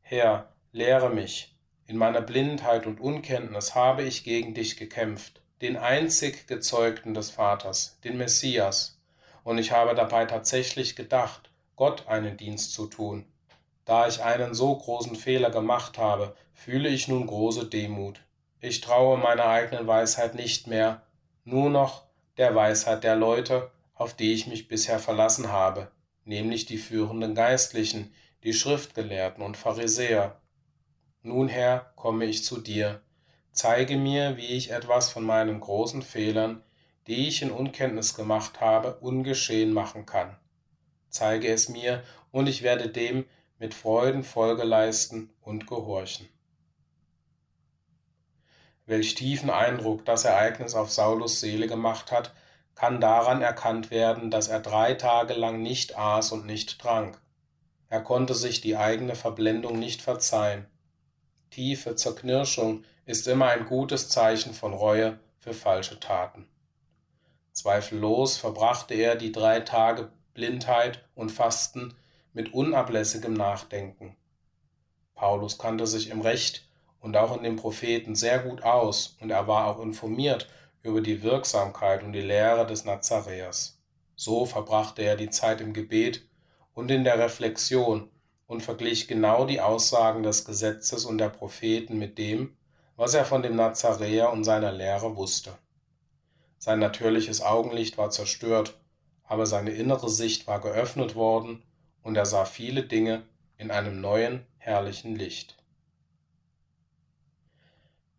Herr, lehre mich, in meiner Blindheit und Unkenntnis habe ich gegen dich gekämpft, den einzig Gezeugten des Vaters, den Messias, und ich habe dabei tatsächlich gedacht, Gott einen Dienst zu tun. Da ich einen so großen Fehler gemacht habe, fühle ich nun große Demut. Ich traue meiner eigenen Weisheit nicht mehr, nur noch der Weisheit der Leute, auf die ich mich bisher verlassen habe, nämlich die führenden Geistlichen, die Schriftgelehrten und Pharisäer, nun, Herr, komme ich zu dir. Zeige mir, wie ich etwas von meinen großen Fehlern, die ich in Unkenntnis gemacht habe, ungeschehen machen kann. Zeige es mir, und ich werde dem mit Freuden Folge leisten und gehorchen. Welch tiefen Eindruck das Ereignis auf Saulus Seele gemacht hat, kann daran erkannt werden, dass er drei Tage lang nicht aß und nicht trank. Er konnte sich die eigene Verblendung nicht verzeihen tiefe Zerknirschung ist immer ein gutes Zeichen von Reue für falsche Taten. Zweifellos verbrachte er die drei Tage Blindheit und Fasten mit unablässigem Nachdenken. Paulus kannte sich im Recht und auch in den Propheten sehr gut aus und er war auch informiert über die Wirksamkeit und die Lehre des Nazaräers. So verbrachte er die Zeit im Gebet und in der Reflexion und verglich genau die Aussagen des Gesetzes und der Propheten mit dem, was er von dem Nazaräer und seiner Lehre wusste. Sein natürliches Augenlicht war zerstört, aber seine innere Sicht war geöffnet worden und er sah viele Dinge in einem neuen, herrlichen Licht.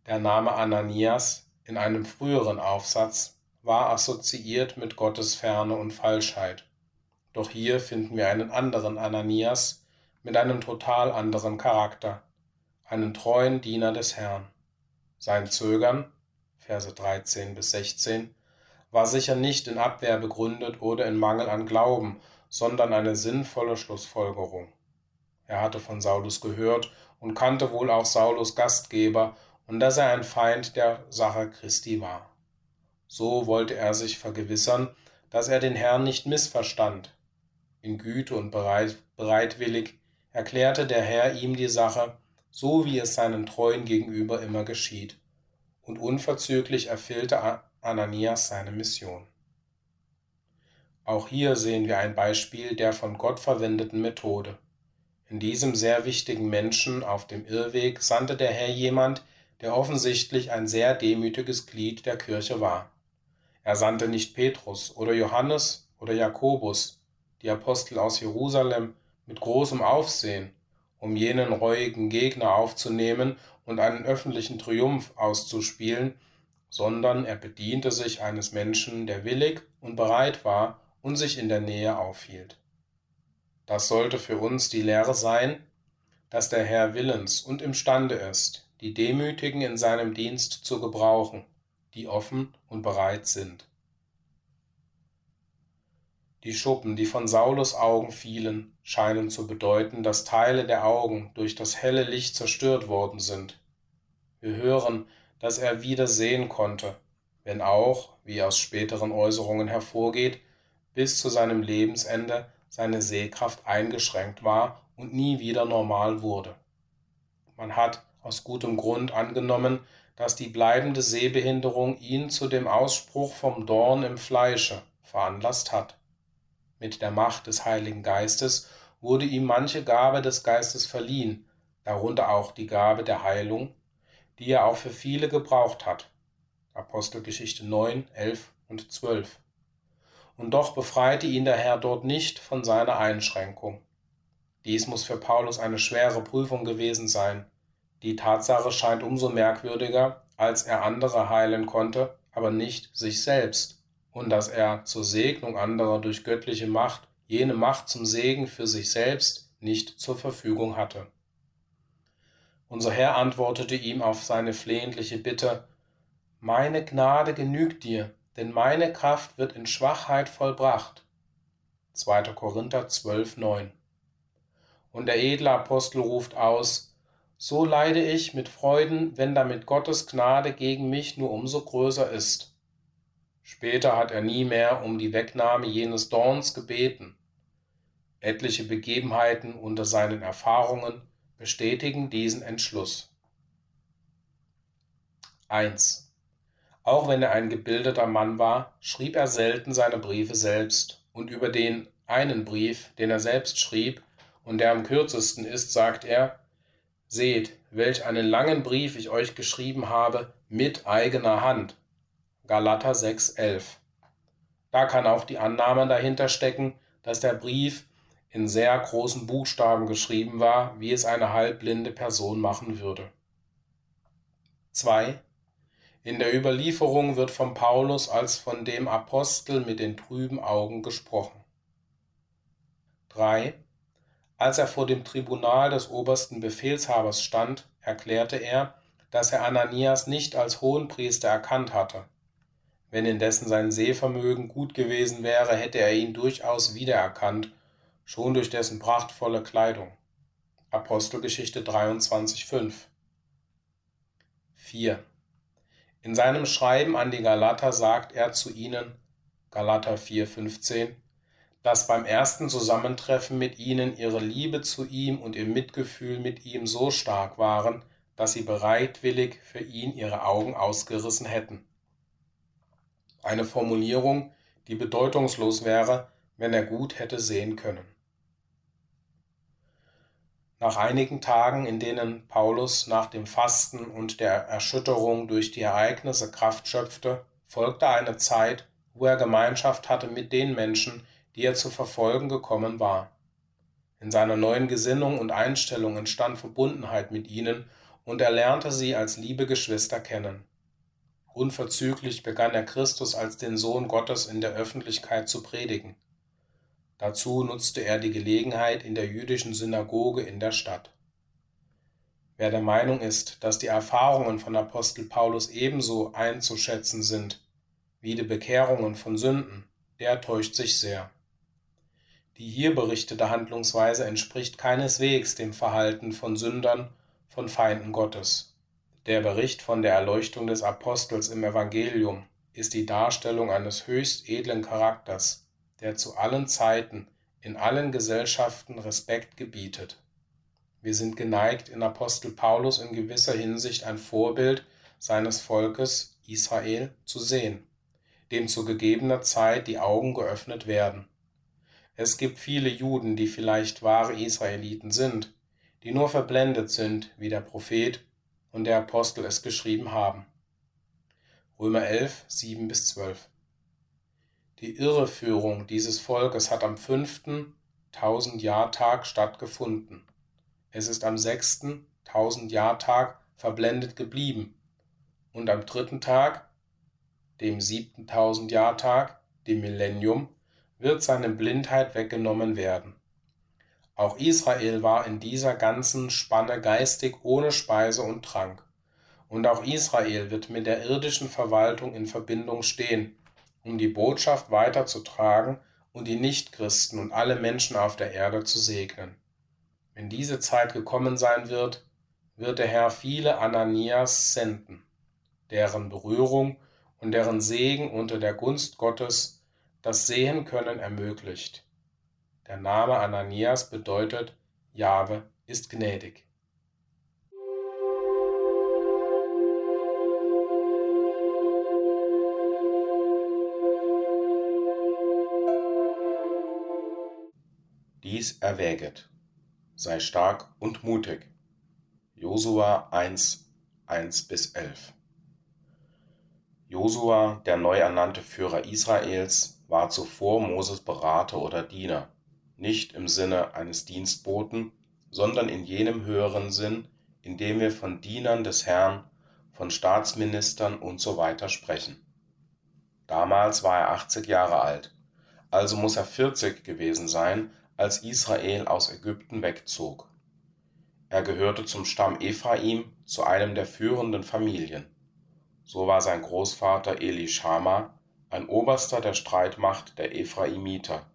Der Name Ananias in einem früheren Aufsatz war assoziiert mit Gottes Ferne und Falschheit. Doch hier finden wir einen anderen Ananias, mit einem total anderen Charakter, einen treuen Diener des Herrn. Sein Zögern, Verse 13 bis 16, war sicher nicht in Abwehr begründet oder in Mangel an Glauben, sondern eine sinnvolle Schlussfolgerung. Er hatte von Saulus gehört und kannte wohl auch Saulus Gastgeber und dass er ein Feind der Sache Christi war. So wollte er sich vergewissern, dass er den Herrn nicht missverstand. In Güte und bereit, bereitwillig erklärte der Herr ihm die Sache, so wie es seinen Treuen gegenüber immer geschieht, und unverzüglich erfüllte Ananias seine Mission. Auch hier sehen wir ein Beispiel der von Gott verwendeten Methode. In diesem sehr wichtigen Menschen auf dem Irrweg sandte der Herr jemand, der offensichtlich ein sehr demütiges Glied der Kirche war. Er sandte nicht Petrus oder Johannes oder Jakobus, die Apostel aus Jerusalem, mit großem Aufsehen, um jenen reuigen Gegner aufzunehmen und einen öffentlichen Triumph auszuspielen, sondern er bediente sich eines Menschen, der willig und bereit war und sich in der Nähe aufhielt. Das sollte für uns die Lehre sein, dass der Herr willens und imstande ist, die Demütigen in seinem Dienst zu gebrauchen, die offen und bereit sind. Die Schuppen, die von Saulus Augen fielen, scheinen zu bedeuten, dass Teile der Augen durch das helle Licht zerstört worden sind. Wir hören, dass er wieder sehen konnte, wenn auch, wie aus späteren Äußerungen hervorgeht, bis zu seinem Lebensende seine Sehkraft eingeschränkt war und nie wieder normal wurde. Man hat aus gutem Grund angenommen, dass die bleibende Sehbehinderung ihn zu dem Ausspruch vom Dorn im Fleische veranlasst hat. Mit der Macht des Heiligen Geistes wurde ihm manche Gabe des Geistes verliehen, darunter auch die Gabe der Heilung, die er auch für viele gebraucht hat. Apostelgeschichte 9, 11 und 12. Und doch befreite ihn der Herr dort nicht von seiner Einschränkung. Dies muss für Paulus eine schwere Prüfung gewesen sein. Die Tatsache scheint umso merkwürdiger, als er andere heilen konnte, aber nicht sich selbst und dass er zur Segnung anderer durch göttliche Macht jene Macht zum Segen für sich selbst nicht zur Verfügung hatte. Unser Herr antwortete ihm auf seine flehentliche Bitte, Meine Gnade genügt dir, denn meine Kraft wird in Schwachheit vollbracht. 2. Korinther 12, 9. Und der edle Apostel ruft aus, So leide ich mit Freuden, wenn damit Gottes Gnade gegen mich nur umso größer ist. Später hat er nie mehr um die Wegnahme jenes Dorns gebeten. Etliche Begebenheiten unter seinen Erfahrungen bestätigen diesen Entschluss. 1. Auch wenn er ein gebildeter Mann war, schrieb er selten seine Briefe selbst, und über den einen Brief, den er selbst schrieb und der am kürzesten ist, sagt er, Seht, welch einen langen Brief ich euch geschrieben habe mit eigener Hand. Galater 6,11. Da kann auch die Annahme dahinter stecken, dass der Brief in sehr großen Buchstaben geschrieben war, wie es eine halbblinde Person machen würde. 2. In der Überlieferung wird von Paulus als von dem Apostel mit den trüben Augen gesprochen. 3. Als er vor dem Tribunal des obersten Befehlshabers stand, erklärte er, dass er Ananias nicht als Hohenpriester erkannt hatte. Wenn indessen sein Sehvermögen gut gewesen wäre, hätte er ihn durchaus wiedererkannt, schon durch dessen prachtvolle Kleidung. Apostelgeschichte 23,5 4. In seinem Schreiben an die Galater sagt er zu ihnen, Galater 4,15, dass beim ersten Zusammentreffen mit ihnen ihre Liebe zu ihm und ihr Mitgefühl mit ihm so stark waren, dass sie bereitwillig für ihn ihre Augen ausgerissen hätten eine Formulierung, die bedeutungslos wäre, wenn er gut hätte sehen können. Nach einigen Tagen, in denen Paulus nach dem Fasten und der Erschütterung durch die Ereignisse Kraft schöpfte, folgte eine Zeit, wo er Gemeinschaft hatte mit den Menschen, die er zu verfolgen gekommen war. In seiner neuen Gesinnung und Einstellung entstand Verbundenheit mit ihnen, und er lernte sie als liebe Geschwister kennen. Unverzüglich begann er Christus als den Sohn Gottes in der Öffentlichkeit zu predigen. Dazu nutzte er die Gelegenheit in der jüdischen Synagoge in der Stadt. Wer der Meinung ist, dass die Erfahrungen von Apostel Paulus ebenso einzuschätzen sind wie die Bekehrungen von Sünden, der täuscht sich sehr. Die hier berichtete Handlungsweise entspricht keineswegs dem Verhalten von Sündern, von Feinden Gottes. Der Bericht von der Erleuchtung des Apostels im Evangelium ist die Darstellung eines höchst edlen Charakters, der zu allen Zeiten in allen Gesellschaften Respekt gebietet. Wir sind geneigt, in Apostel Paulus in gewisser Hinsicht ein Vorbild seines Volkes Israel zu sehen, dem zu gegebener Zeit die Augen geöffnet werden. Es gibt viele Juden, die vielleicht wahre Israeliten sind, die nur verblendet sind, wie der Prophet und der Apostel es geschrieben haben. Römer 11, 7 bis 12. Die Irreführung dieses Volkes hat am fünften Tausendjahrtag stattgefunden. Es ist am sechsten Tausendjahrtag verblendet geblieben und am dritten Tag dem siebten Tausendjahrtag, dem Millennium, wird seine Blindheit weggenommen werden. Auch Israel war in dieser ganzen Spanne geistig ohne Speise und Trank. Und auch Israel wird mit der irdischen Verwaltung in Verbindung stehen, um die Botschaft weiterzutragen und die Nichtchristen und alle Menschen auf der Erde zu segnen. Wenn diese Zeit gekommen sein wird, wird der Herr viele Ananias senden, deren Berührung und deren Segen unter der Gunst Gottes das Sehen können ermöglicht. Der Name Ananias bedeutet, Jahwe ist gnädig. Dies erwäget, sei stark und mutig. Josua 1, 1 bis 11. Josua, der neu ernannte Führer Israels, war zuvor Moses Berater oder Diener nicht im Sinne eines Dienstboten, sondern in jenem höheren Sinn, in dem wir von Dienern des Herrn, von Staatsministern und so sprechen. Damals war er 80 Jahre alt, also muss er 40 gewesen sein, als Israel aus Ägypten wegzog. Er gehörte zum Stamm Ephraim, zu einem der führenden Familien. So war sein Großvater Eli Schama ein Oberster der Streitmacht der Ephraimiter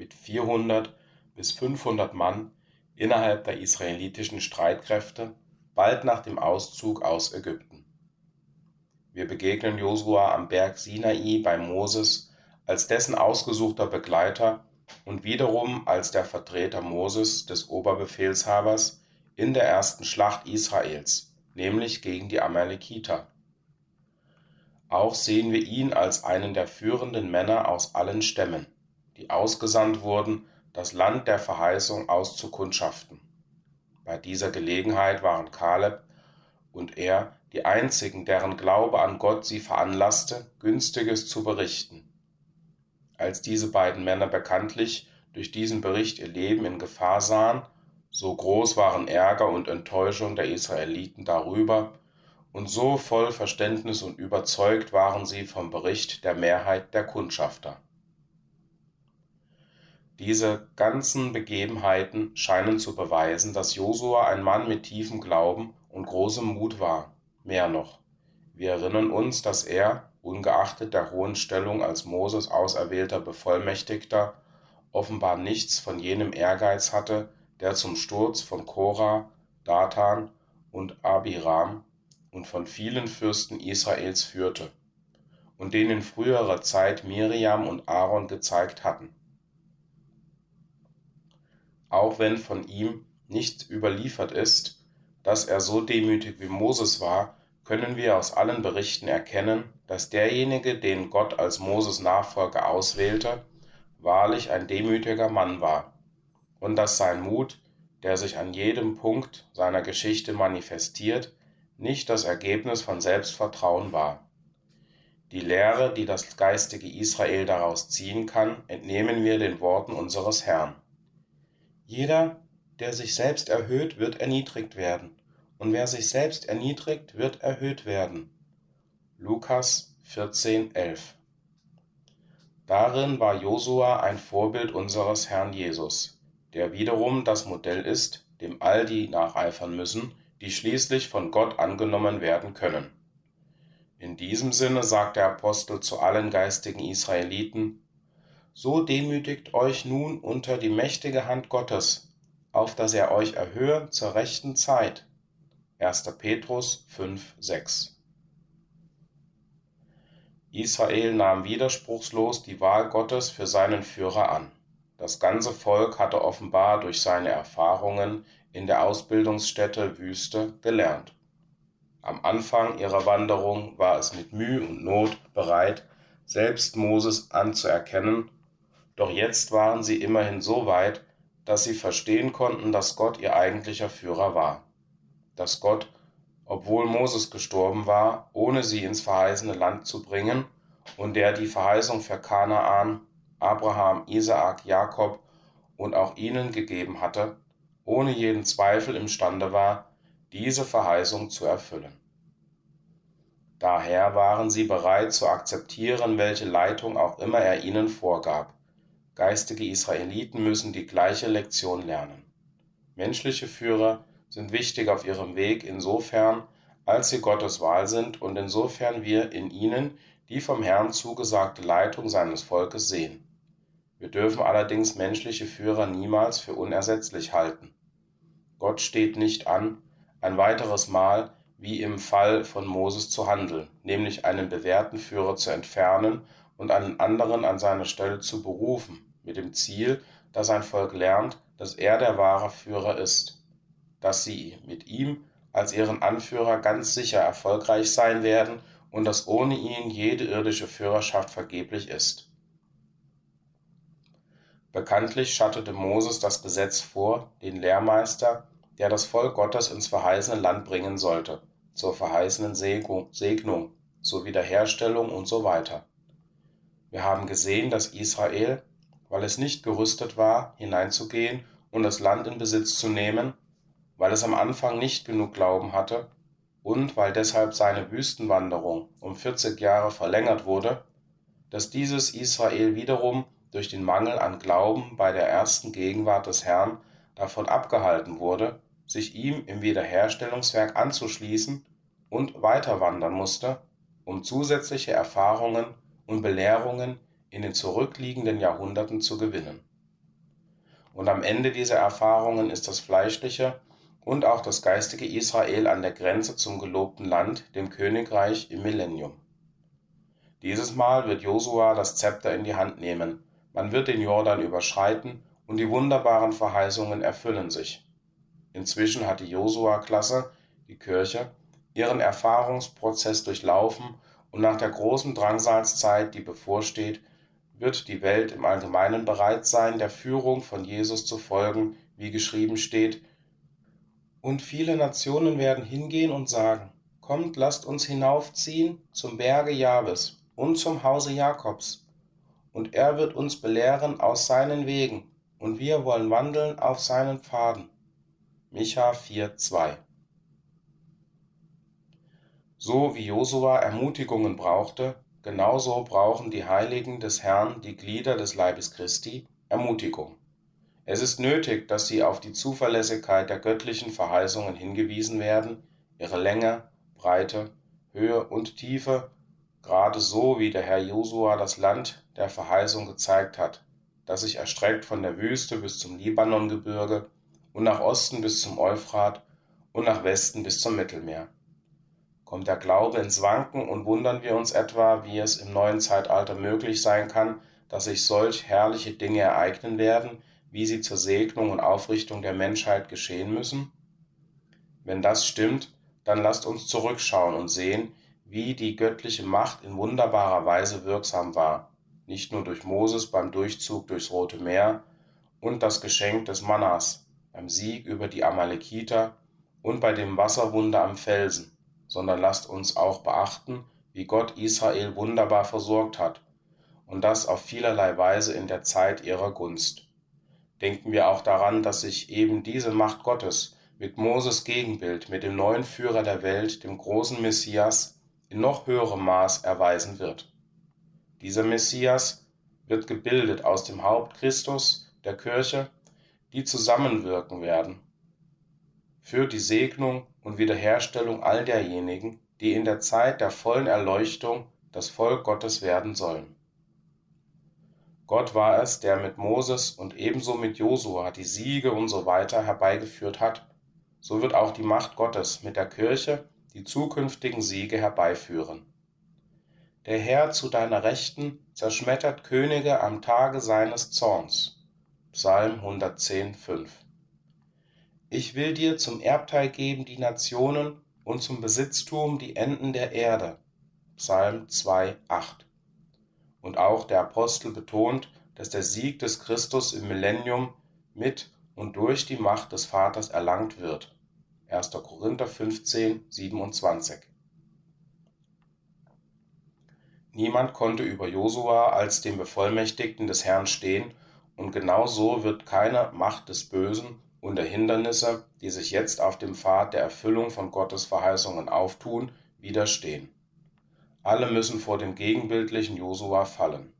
mit 400 bis 500 Mann innerhalb der israelitischen Streitkräfte bald nach dem Auszug aus Ägypten. Wir begegnen Josua am Berg Sinai bei Moses als dessen ausgesuchter Begleiter und wiederum als der Vertreter Moses des Oberbefehlshabers in der ersten Schlacht Israels, nämlich gegen die Amalekiter. Auch sehen wir ihn als einen der führenden Männer aus allen Stämmen die ausgesandt wurden, das Land der Verheißung auszukundschaften. Bei dieser Gelegenheit waren Kaleb und er die einzigen, deren Glaube an Gott sie veranlasste, Günstiges zu berichten. Als diese beiden Männer bekanntlich durch diesen Bericht ihr Leben in Gefahr sahen, so groß waren Ärger und Enttäuschung der Israeliten darüber, und so voll Verständnis und überzeugt waren sie vom Bericht der Mehrheit der Kundschafter. Diese ganzen Begebenheiten scheinen zu beweisen, dass Josua ein Mann mit tiefem Glauben und großem Mut war. Mehr noch, wir erinnern uns, dass er, ungeachtet der hohen Stellung als Moses auserwählter Bevollmächtigter, offenbar nichts von jenem Ehrgeiz hatte, der zum Sturz von Korah, Dathan und Abiram und von vielen Fürsten Israels führte und den in früherer Zeit Miriam und Aaron gezeigt hatten auch wenn von ihm nicht überliefert ist, dass er so demütig wie Moses war, können wir aus allen Berichten erkennen, dass derjenige, den Gott als Moses Nachfolger auswählte, wahrlich ein demütiger Mann war und dass sein Mut, der sich an jedem Punkt seiner Geschichte manifestiert, nicht das Ergebnis von Selbstvertrauen war. Die Lehre, die das geistige Israel daraus ziehen kann, entnehmen wir den Worten unseres Herrn. Jeder, der sich selbst erhöht, wird erniedrigt werden, und wer sich selbst erniedrigt, wird erhöht werden. Lukas 14,11 Darin war Josua ein Vorbild unseres Herrn Jesus, der wiederum das Modell ist, dem all die nacheifern müssen, die schließlich von Gott angenommen werden können. In diesem Sinne sagt der Apostel zu allen geistigen Israeliten, so demütigt euch nun unter die mächtige Hand Gottes, auf dass er euch erhöhe zur rechten Zeit. 1. Petrus 5, 6 Israel nahm widerspruchslos die Wahl Gottes für seinen Führer an. Das ganze Volk hatte offenbar durch seine Erfahrungen in der Ausbildungsstätte Wüste gelernt. Am Anfang ihrer Wanderung war es mit Mühe und Not bereit, selbst Moses anzuerkennen doch jetzt waren sie immerhin so weit, dass sie verstehen konnten, dass Gott ihr eigentlicher Führer war. Dass Gott, obwohl Moses gestorben war, ohne sie ins verheißene Land zu bringen, und der die Verheißung für Kanaan, Abraham, Isaak, Jakob und auch ihnen gegeben hatte, ohne jeden Zweifel imstande war, diese Verheißung zu erfüllen. Daher waren sie bereit zu akzeptieren, welche Leitung auch immer er ihnen vorgab. Geistige Israeliten müssen die gleiche Lektion lernen. Menschliche Führer sind wichtig auf ihrem Weg insofern, als sie Gottes Wahl sind und insofern wir in ihnen die vom Herrn zugesagte Leitung seines Volkes sehen. Wir dürfen allerdings menschliche Führer niemals für unersetzlich halten. Gott steht nicht an, ein weiteres Mal wie im Fall von Moses zu handeln, nämlich einen bewährten Führer zu entfernen und einen anderen an seine Stelle zu berufen, mit dem Ziel, dass sein Volk lernt, dass er der wahre Führer ist, dass sie mit ihm als ihren Anführer ganz sicher erfolgreich sein werden und dass ohne ihn jede irdische Führerschaft vergeblich ist. Bekanntlich schattete Moses das Gesetz vor, den Lehrmeister, der das Volk Gottes ins verheißene Land bringen sollte, zur verheißenen Segnung, zur Wiederherstellung und so weiter. Wir haben gesehen, dass Israel, weil es nicht gerüstet war, hineinzugehen und das Land in Besitz zu nehmen, weil es am Anfang nicht genug Glauben hatte und weil deshalb seine Wüstenwanderung um 40 Jahre verlängert wurde, dass dieses Israel wiederum durch den Mangel an Glauben bei der ersten Gegenwart des Herrn davon abgehalten wurde, sich ihm im Wiederherstellungswerk anzuschließen und weiterwandern musste, um zusätzliche Erfahrungen und Belehrungen in den zurückliegenden Jahrhunderten zu gewinnen. Und am Ende dieser Erfahrungen ist das fleischliche und auch das geistige Israel an der Grenze zum gelobten Land, dem Königreich im Millennium. Dieses Mal wird Josua das Zepter in die Hand nehmen, man wird den Jordan überschreiten und die wunderbaren Verheißungen erfüllen sich. Inzwischen hat die Josua-Klasse, die Kirche, ihren Erfahrungsprozess durchlaufen und nach der großen Drangsalszeit, die bevorsteht, wird die Welt im Allgemeinen bereit sein, der Führung von Jesus zu folgen, wie geschrieben steht, und viele Nationen werden hingehen und sagen, Kommt, lasst uns hinaufziehen zum Berge Jahwes und zum Hause Jakobs, und er wird uns belehren aus seinen Wegen, und wir wollen wandeln auf seinen Pfaden. Micha 4,2 So wie Josua Ermutigungen brauchte, genauso brauchen die Heiligen des Herrn, die Glieder des Leibes Christi, Ermutigung. Es ist nötig, dass sie auf die Zuverlässigkeit der göttlichen Verheißungen hingewiesen werden, ihre Länge, Breite, Höhe und Tiefe, gerade so wie der Herr Josua das Land der Verheißung gezeigt hat, das sich erstreckt von der Wüste bis zum Libanongebirge und nach Osten bis zum Euphrat und nach Westen bis zum Mittelmeer. Kommt der Glaube ins Wanken und wundern wir uns etwa, wie es im neuen Zeitalter möglich sein kann, dass sich solch herrliche Dinge ereignen werden, wie sie zur Segnung und Aufrichtung der Menschheit geschehen müssen? Wenn das stimmt, dann lasst uns zurückschauen und sehen, wie die göttliche Macht in wunderbarer Weise wirksam war, nicht nur durch Moses beim Durchzug durchs Rote Meer und das Geschenk des Mannas, beim Sieg über die Amalekiter und bei dem Wasserwunder am Felsen, sondern lasst uns auch beachten, wie Gott Israel wunderbar versorgt hat, und das auf vielerlei Weise in der Zeit ihrer Gunst denken wir auch daran, dass sich eben diese Macht Gottes mit Moses Gegenbild, mit dem neuen Führer der Welt, dem großen Messias, in noch höherem Maß erweisen wird. Dieser Messias wird gebildet aus dem Haupt Christus, der Kirche, die zusammenwirken werden für die Segnung und Wiederherstellung all derjenigen, die in der Zeit der vollen Erleuchtung das Volk Gottes werden sollen. Gott war es, der mit Moses und ebenso mit Josua die Siege und so weiter herbeigeführt hat. So wird auch die Macht Gottes mit der Kirche die zukünftigen Siege herbeiführen. Der Herr zu deiner Rechten zerschmettert Könige am Tage seines Zorns. Psalm 110, 5. Ich will dir zum Erbteil geben die Nationen und zum Besitztum die Enden der Erde. Psalm 2, 8. Und auch der Apostel betont, dass der Sieg des Christus im Millennium mit und durch die Macht des Vaters erlangt wird. 1. Korinther 15, 27. Niemand konnte über Josua als dem Bevollmächtigten des Herrn stehen, und genau so wird keine Macht des Bösen und der Hindernisse, die sich jetzt auf dem Pfad der Erfüllung von Gottes Verheißungen auftun, widerstehen. alle müssen vor dem gegenbildlichen Josua fallen.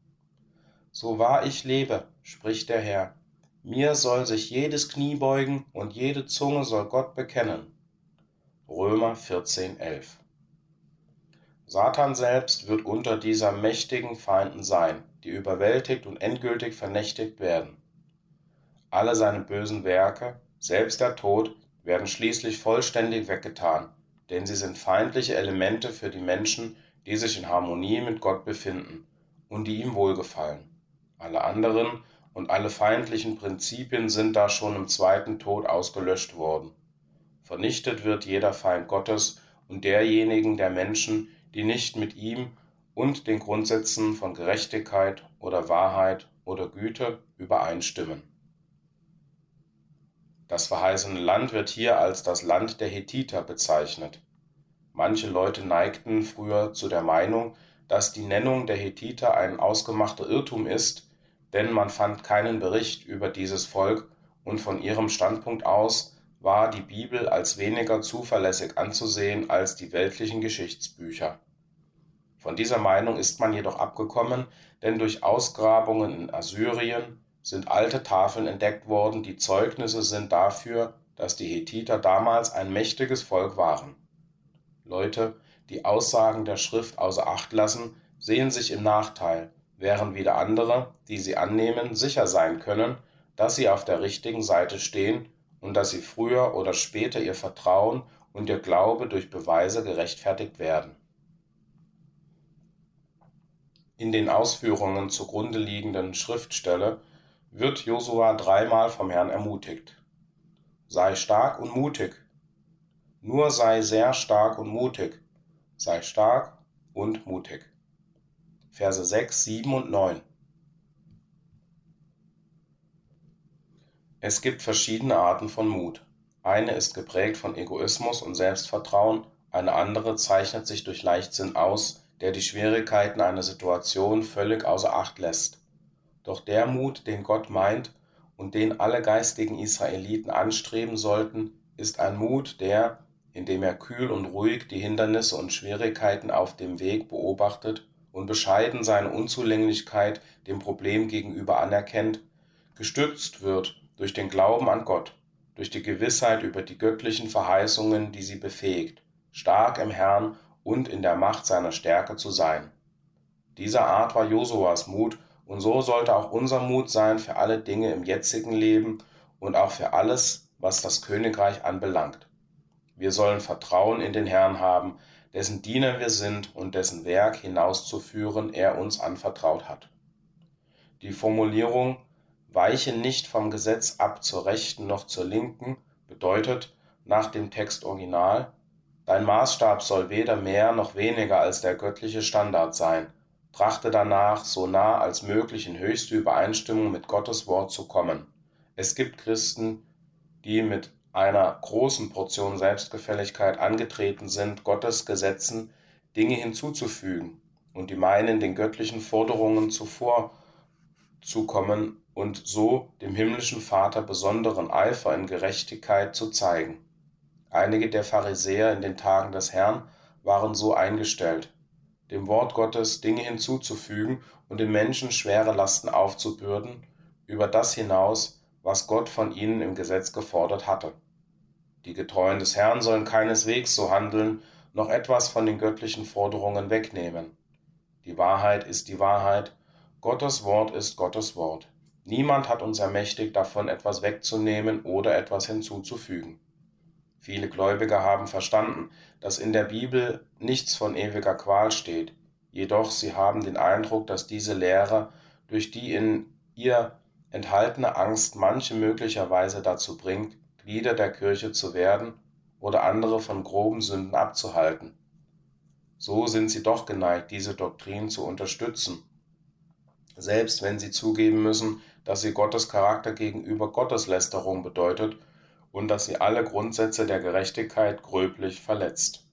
So wahr ich lebe, spricht der Herr, mir soll sich jedes Knie beugen und jede Zunge soll Gott bekennen. Römer 14,11 Satan selbst wird unter dieser mächtigen Feinden sein, die überwältigt und endgültig vernichtigt werden. Alle seine bösen Werke, selbst der Tod, werden schließlich vollständig weggetan, denn sie sind feindliche Elemente für die Menschen, die sich in Harmonie mit Gott befinden und die ihm wohlgefallen. Alle anderen und alle feindlichen Prinzipien sind da schon im zweiten Tod ausgelöscht worden. Vernichtet wird jeder Feind Gottes und derjenigen der Menschen, die nicht mit ihm und den Grundsätzen von Gerechtigkeit oder Wahrheit oder Güte übereinstimmen. Das verheißene Land wird hier als das Land der Hethiter bezeichnet. Manche Leute neigten früher zu der Meinung, dass die Nennung der Hethiter ein ausgemachter Irrtum ist, denn man fand keinen Bericht über dieses Volk und von ihrem Standpunkt aus war die Bibel als weniger zuverlässig anzusehen als die weltlichen Geschichtsbücher. Von dieser Meinung ist man jedoch abgekommen, denn durch Ausgrabungen in Assyrien sind alte Tafeln entdeckt worden, die Zeugnisse sind dafür, dass die Hethiter damals ein mächtiges Volk waren. Leute, die Aussagen der Schrift außer Acht lassen, sehen sich im Nachteil, während wieder andere, die sie annehmen, sicher sein können, dass sie auf der richtigen Seite stehen und dass sie früher oder später ihr Vertrauen und ihr Glaube durch Beweise gerechtfertigt werden. In den Ausführungen zugrunde liegenden Schriftstelle wird Josua dreimal vom Herrn ermutigt. Sei stark und mutig. Nur sei sehr stark und mutig. Sei stark und mutig. Verse 6, 7 und 9. Es gibt verschiedene Arten von Mut. Eine ist geprägt von Egoismus und Selbstvertrauen, eine andere zeichnet sich durch Leichtsinn aus, der die Schwierigkeiten einer Situation völlig außer Acht lässt. Doch der Mut, den Gott meint und den alle geistigen Israeliten anstreben sollten, ist ein Mut, der, indem er kühl und ruhig die Hindernisse und Schwierigkeiten auf dem Weg beobachtet und bescheiden seine Unzulänglichkeit dem Problem gegenüber anerkennt, gestützt wird durch den Glauben an Gott, durch die Gewissheit über die göttlichen Verheißungen, die sie befähigt, stark im Herrn und in der Macht seiner Stärke zu sein. Dieser Art war Josuas Mut, und so sollte auch unser Mut sein für alle Dinge im jetzigen Leben und auch für alles, was das Königreich anbelangt. Wir sollen Vertrauen in den Herrn haben, dessen Diener wir sind und dessen Werk hinauszuführen er uns anvertraut hat. Die Formulierung Weiche nicht vom Gesetz ab zur rechten noch zur linken bedeutet nach dem Text Original Dein Maßstab soll weder mehr noch weniger als der göttliche Standard sein. Trachte danach, so nah als möglich in höchste Übereinstimmung mit Gottes Wort zu kommen. Es gibt Christen, die mit einer großen Portion Selbstgefälligkeit angetreten sind, Gottes Gesetzen Dinge hinzuzufügen und die meinen, den göttlichen Forderungen zuvorzukommen und so dem himmlischen Vater besonderen Eifer in Gerechtigkeit zu zeigen. Einige der Pharisäer in den Tagen des Herrn waren so eingestellt, dem Wort Gottes Dinge hinzuzufügen und den Menschen schwere Lasten aufzubürden, über das hinaus, was Gott von ihnen im Gesetz gefordert hatte. Die Getreuen des Herrn sollen keineswegs so handeln, noch etwas von den göttlichen Forderungen wegnehmen. Die Wahrheit ist die Wahrheit, Gottes Wort ist Gottes Wort. Niemand hat uns ermächtigt, davon etwas wegzunehmen oder etwas hinzuzufügen. Viele Gläubige haben verstanden, dass in der Bibel nichts von ewiger Qual steht, jedoch sie haben den Eindruck, dass diese Lehre durch die in ihr enthaltene Angst manche möglicherweise dazu bringt, Glieder der Kirche zu werden oder andere von groben Sünden abzuhalten. So sind sie doch geneigt, diese Doktrin zu unterstützen, selbst wenn sie zugeben müssen, dass sie Gottes Charakter gegenüber Gotteslästerung bedeutet und dass sie alle Grundsätze der Gerechtigkeit gröblich verletzt.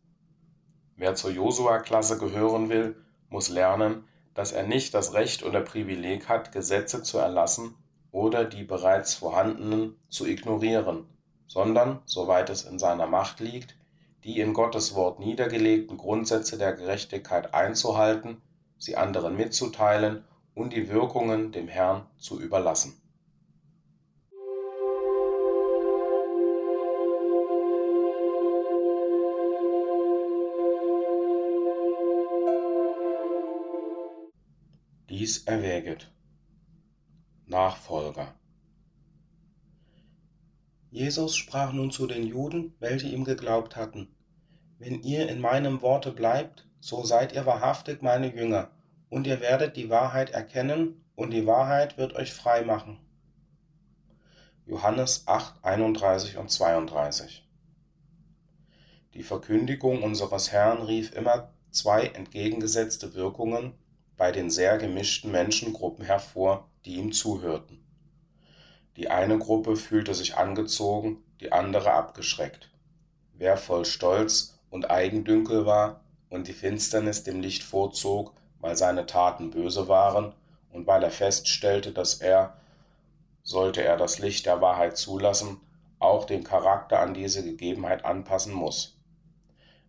Wer zur Josua-Klasse gehören will, muss lernen, dass er nicht das Recht oder Privileg hat, Gesetze zu erlassen oder die bereits vorhandenen zu ignorieren, sondern, soweit es in seiner Macht liegt, die in Gottes Wort niedergelegten Grundsätze der Gerechtigkeit einzuhalten, sie anderen mitzuteilen und die Wirkungen dem Herrn zu überlassen. Dies erwäget. Nachfolger. Jesus sprach nun zu den Juden, welche ihm geglaubt hatten. Wenn ihr in meinem Worte bleibt, so seid ihr wahrhaftig meine Jünger, und ihr werdet die Wahrheit erkennen, und die Wahrheit wird euch frei machen. Johannes 8, 31 und 32 Die Verkündigung unseres Herrn rief immer zwei entgegengesetzte Wirkungen bei den sehr gemischten Menschengruppen hervor, die ihm zuhörten. Die eine Gruppe fühlte sich angezogen, die andere abgeschreckt. Wer voll Stolz und Eigendünkel war und die Finsternis dem Licht vorzog, weil seine Taten böse waren und weil er feststellte, dass er, sollte er das Licht der Wahrheit zulassen, auch den Charakter an diese Gegebenheit anpassen muss.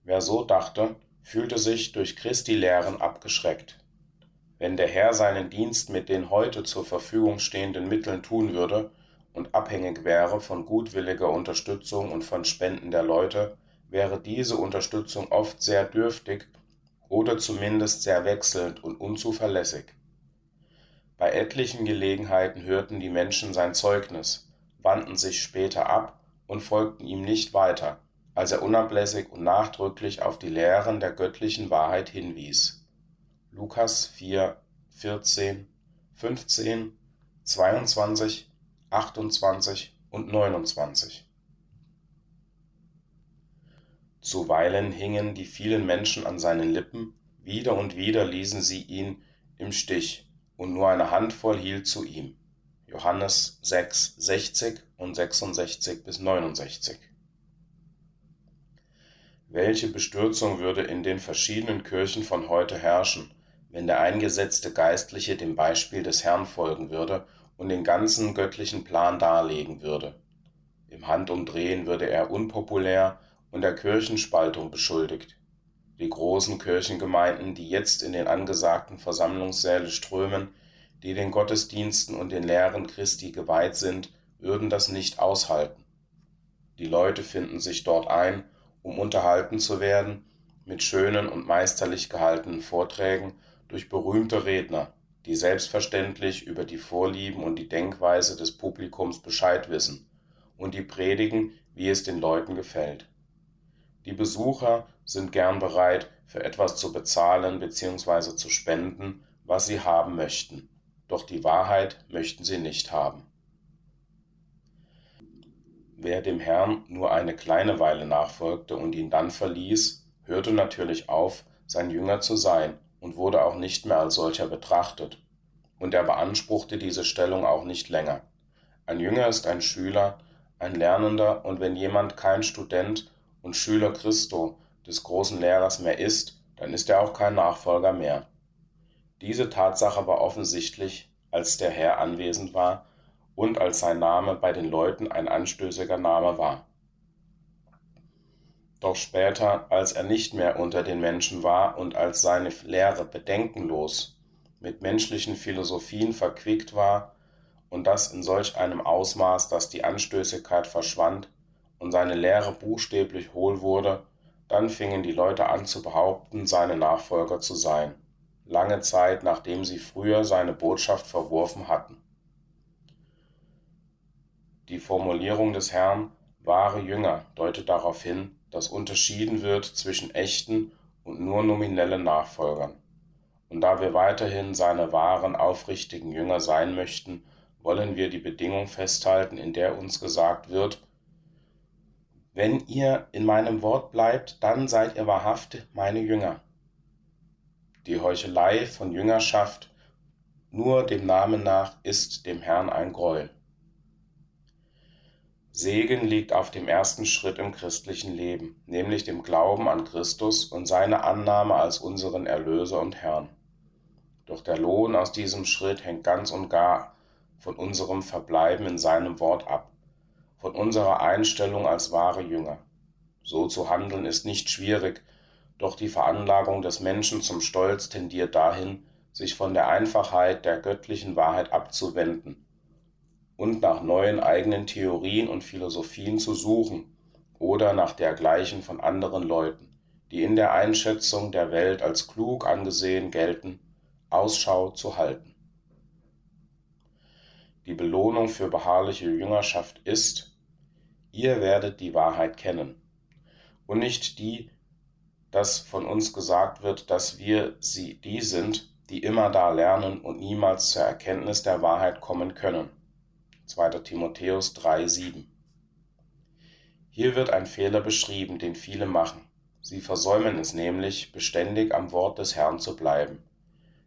Wer so dachte, fühlte sich durch Christi Lehren abgeschreckt. Wenn der Herr seinen Dienst mit den heute zur Verfügung stehenden Mitteln tun würde und abhängig wäre von gutwilliger Unterstützung und von Spenden der Leute, wäre diese Unterstützung oft sehr dürftig oder zumindest sehr wechselnd und unzuverlässig. Bei etlichen Gelegenheiten hörten die Menschen sein Zeugnis, wandten sich später ab und folgten ihm nicht weiter, als er unablässig und nachdrücklich auf die Lehren der göttlichen Wahrheit hinwies. Lukas 4, 14, 15, 22, 28 und 29. Zuweilen hingen die vielen Menschen an seinen Lippen, wieder und wieder ließen sie ihn im Stich, und nur eine Handvoll hielt zu ihm. Johannes 6, 60 und 66 bis 69. Welche Bestürzung würde in den verschiedenen Kirchen von heute herrschen, wenn der eingesetzte Geistliche dem Beispiel des Herrn folgen würde und den ganzen göttlichen Plan darlegen würde. Im Handumdrehen würde er unpopulär und der Kirchenspaltung beschuldigt. Die großen Kirchengemeinden, die jetzt in den angesagten Versammlungssäle strömen, die den Gottesdiensten und den Lehren Christi geweiht sind, würden das nicht aushalten. Die Leute finden sich dort ein, um unterhalten zu werden, mit schönen und meisterlich gehaltenen Vorträgen durch berühmte Redner, die selbstverständlich über die Vorlieben und die Denkweise des Publikums Bescheid wissen und die predigen, wie es den Leuten gefällt. Die Besucher sind gern bereit, für etwas zu bezahlen bzw. zu spenden, was sie haben möchten, doch die Wahrheit möchten sie nicht haben. Wer dem Herrn nur eine kleine Weile nachfolgte und ihn dann verließ, hörte natürlich auf, sein Jünger zu sein und wurde auch nicht mehr als solcher betrachtet, und er beanspruchte diese Stellung auch nicht länger. Ein Jünger ist ein Schüler, ein Lernender, und wenn jemand kein Student und Schüler Christo, des großen Lehrers mehr ist, dann ist er auch kein Nachfolger mehr. Diese Tatsache war offensichtlich, als der Herr anwesend war und als sein Name bei den Leuten ein anstößiger Name war. Doch später, als er nicht mehr unter den Menschen war und als seine Lehre bedenkenlos mit menschlichen Philosophien verquickt war, und das in solch einem Ausmaß, dass die Anstößigkeit verschwand und seine Lehre buchstäblich hohl wurde, dann fingen die Leute an zu behaupten, seine Nachfolger zu sein, lange Zeit nachdem sie früher seine Botschaft verworfen hatten. Die Formulierung des Herrn wahre Jünger deutet darauf hin, dass unterschieden wird zwischen echten und nur nominellen Nachfolgern. Und da wir weiterhin seine wahren, aufrichtigen Jünger sein möchten, wollen wir die Bedingung festhalten, in der uns gesagt wird, wenn ihr in meinem Wort bleibt, dann seid ihr wahrhaft meine Jünger. Die Heuchelei von Jüngerschaft nur dem Namen nach ist dem Herrn ein Greuel. Segen liegt auf dem ersten Schritt im christlichen Leben, nämlich dem Glauben an Christus und seine Annahme als unseren Erlöser und Herrn. Doch der Lohn aus diesem Schritt hängt ganz und gar von unserem Verbleiben in seinem Wort ab, von unserer Einstellung als wahre Jünger. So zu handeln ist nicht schwierig, doch die Veranlagung des Menschen zum Stolz tendiert dahin, sich von der Einfachheit der göttlichen Wahrheit abzuwenden und nach neuen eigenen Theorien und Philosophien zu suchen oder nach dergleichen von anderen Leuten, die in der Einschätzung der Welt als klug angesehen gelten, Ausschau zu halten. Die Belohnung für beharrliche Jüngerschaft ist, ihr werdet die Wahrheit kennen, und nicht die, dass von uns gesagt wird, dass wir sie die sind, die immer da lernen und niemals zur Erkenntnis der Wahrheit kommen können. 2. Timotheus 3,7 Hier wird ein Fehler beschrieben, den viele machen. Sie versäumen es nämlich, beständig am Wort des Herrn zu bleiben.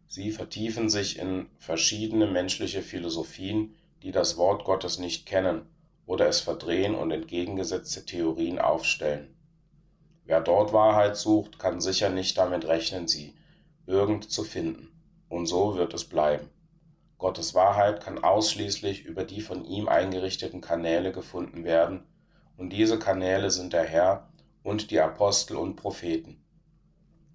Sie vertiefen sich in verschiedene menschliche Philosophien, die das Wort Gottes nicht kennen oder es verdrehen und entgegengesetzte Theorien aufstellen. Wer dort Wahrheit sucht, kann sicher nicht damit rechnen, sie irgend zu finden. Und so wird es bleiben. Gottes Wahrheit kann ausschließlich über die von ihm eingerichteten Kanäle gefunden werden, und diese Kanäle sind der Herr und die Apostel und Propheten.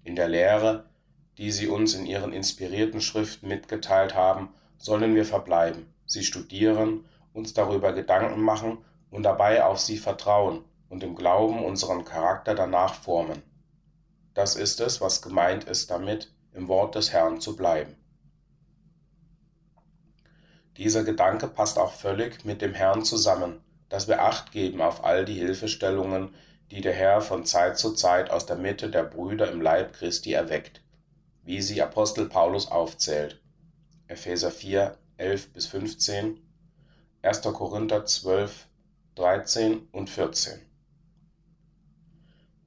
In der Lehre, die sie uns in ihren inspirierten Schriften mitgeteilt haben, sollen wir verbleiben, sie studieren, uns darüber Gedanken machen und dabei auf sie vertrauen und im Glauben unseren Charakter danach formen. Das ist es, was gemeint ist damit, im Wort des Herrn zu bleiben. Dieser Gedanke passt auch völlig mit dem Herrn zusammen, dass wir Acht geben auf all die Hilfestellungen, die der Herr von Zeit zu Zeit aus der Mitte der Brüder im Leib Christi erweckt, wie sie Apostel Paulus aufzählt. Epheser 4, 11 bis 15, 1. Korinther 12, 13 und 14.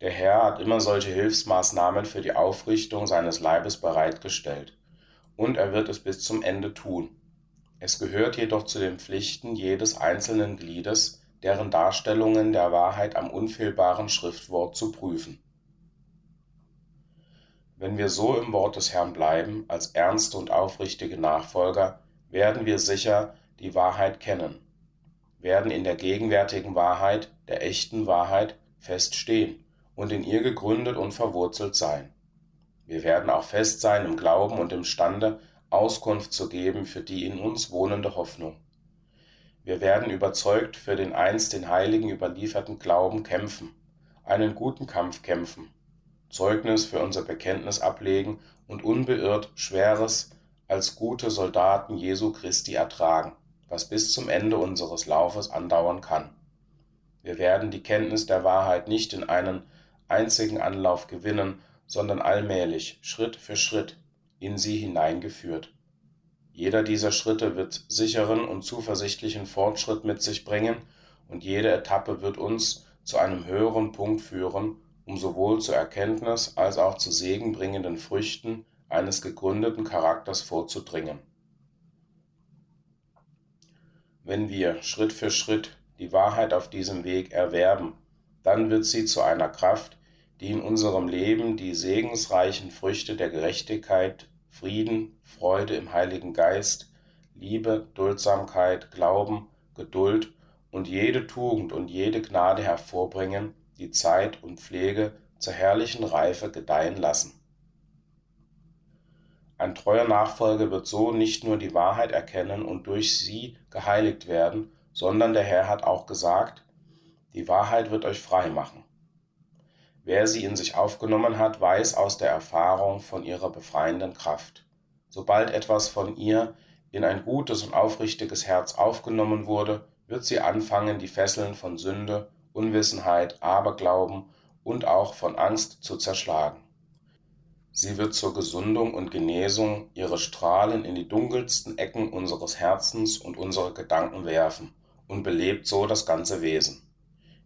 Der Herr hat immer solche Hilfsmaßnahmen für die Aufrichtung seines Leibes bereitgestellt, und er wird es bis zum Ende tun. Es gehört jedoch zu den Pflichten jedes einzelnen Gliedes, deren Darstellungen der Wahrheit am unfehlbaren Schriftwort zu prüfen. Wenn wir so im Wort des Herrn bleiben, als ernste und aufrichtige Nachfolger, werden wir sicher die Wahrheit kennen, werden in der gegenwärtigen Wahrheit, der echten Wahrheit, feststehen und in ihr gegründet und verwurzelt sein. Wir werden auch fest sein im Glauben und imstande, Auskunft zu geben für die in uns wohnende Hoffnung. Wir werden überzeugt für den einst den Heiligen überlieferten Glauben kämpfen, einen guten Kampf kämpfen, Zeugnis für unser Bekenntnis ablegen und unbeirrt Schweres als gute Soldaten Jesu Christi ertragen, was bis zum Ende unseres Laufes andauern kann. Wir werden die Kenntnis der Wahrheit nicht in einen einzigen Anlauf gewinnen, sondern allmählich, Schritt für Schritt, in sie hineingeführt. Jeder dieser Schritte wird sicheren und zuversichtlichen Fortschritt mit sich bringen, und jede Etappe wird uns zu einem höheren Punkt führen, um sowohl zur Erkenntnis als auch zu segenbringenden Früchten eines gegründeten Charakters vorzudringen. Wenn wir Schritt für Schritt die Wahrheit auf diesem Weg erwerben, dann wird sie zu einer Kraft, die in unserem Leben die segensreichen Früchte der Gerechtigkeit, Frieden, Freude im Heiligen Geist, Liebe, Duldsamkeit, Glauben, Geduld und jede Tugend und jede Gnade hervorbringen, die Zeit und Pflege zur herrlichen Reife gedeihen lassen. Ein treuer Nachfolger wird so nicht nur die Wahrheit erkennen und durch sie geheiligt werden, sondern der Herr hat auch gesagt, die Wahrheit wird euch frei machen. Wer sie in sich aufgenommen hat, weiß aus der Erfahrung von ihrer befreienden Kraft. Sobald etwas von ihr in ein gutes und aufrichtiges Herz aufgenommen wurde, wird sie anfangen, die Fesseln von Sünde, Unwissenheit, Aberglauben und auch von Angst zu zerschlagen. Sie wird zur Gesundung und Genesung ihre Strahlen in die dunkelsten Ecken unseres Herzens und unsere Gedanken werfen und belebt so das ganze Wesen.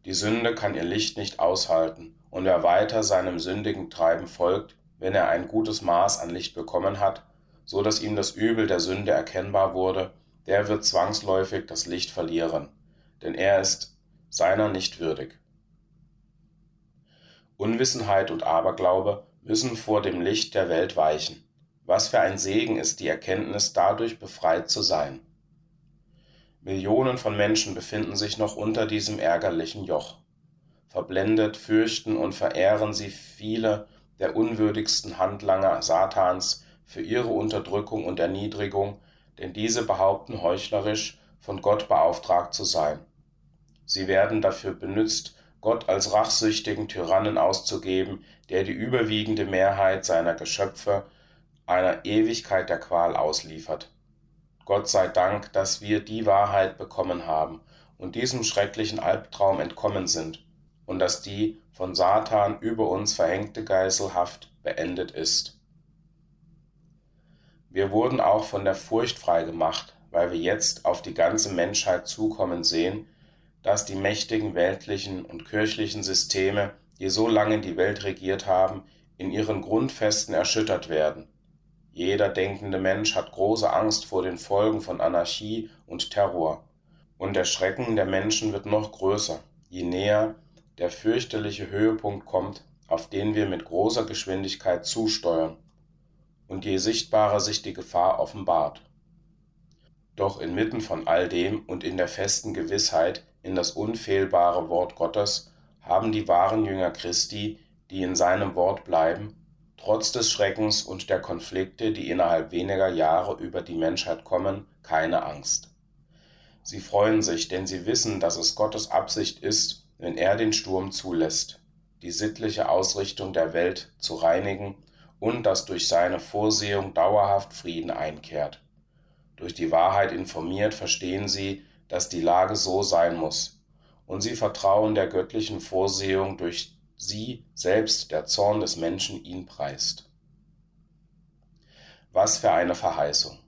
Die Sünde kann ihr Licht nicht aushalten und wer weiter seinem sündigen Treiben folgt, wenn er ein gutes Maß an Licht bekommen hat, so dass ihm das Übel der Sünde erkennbar wurde, der wird zwangsläufig das Licht verlieren, denn er ist seiner nicht würdig. Unwissenheit und Aberglaube müssen vor dem Licht der Welt weichen. Was für ein Segen ist die Erkenntnis, dadurch befreit zu sein. Millionen von Menschen befinden sich noch unter diesem ärgerlichen Joch. verblendet fürchten und verehren sie viele der unwürdigsten Handlanger Satans für ihre Unterdrückung und Erniedrigung, denn diese behaupten heuchlerisch, von Gott beauftragt zu sein. Sie werden dafür benützt, Gott als rachsüchtigen Tyrannen auszugeben, der die überwiegende Mehrheit seiner Geschöpfe einer Ewigkeit der Qual ausliefert. Gott sei Dank, dass wir die Wahrheit bekommen haben und diesem schrecklichen Albtraum entkommen sind und dass die von Satan über uns verhängte Geiselhaft beendet ist. Wir wurden auch von der Furcht frei gemacht, weil wir jetzt auf die ganze Menschheit zukommen sehen, dass die mächtigen weltlichen und kirchlichen Systeme, die so lange die Welt regiert haben, in ihren Grundfesten erschüttert werden jeder denkende Mensch hat große Angst vor den Folgen von Anarchie und Terror. Und der Schrecken der Menschen wird noch größer, je näher der fürchterliche Höhepunkt kommt, auf den wir mit großer Geschwindigkeit zusteuern, und je sichtbarer sich die Gefahr offenbart. Doch inmitten von all dem und in der festen Gewissheit in das unfehlbare Wort Gottes haben die wahren Jünger Christi, die in seinem Wort bleiben, trotz des Schreckens und der Konflikte, die innerhalb weniger Jahre über die Menschheit kommen, keine Angst. Sie freuen sich, denn sie wissen, dass es Gottes Absicht ist, wenn er den Sturm zulässt, die sittliche Ausrichtung der Welt zu reinigen und dass durch seine Vorsehung dauerhaft Frieden einkehrt. Durch die Wahrheit informiert verstehen sie, dass die Lage so sein muss, und sie vertrauen der göttlichen Vorsehung durch sie selbst der Zorn des Menschen ihn preist. Was für eine Verheißung.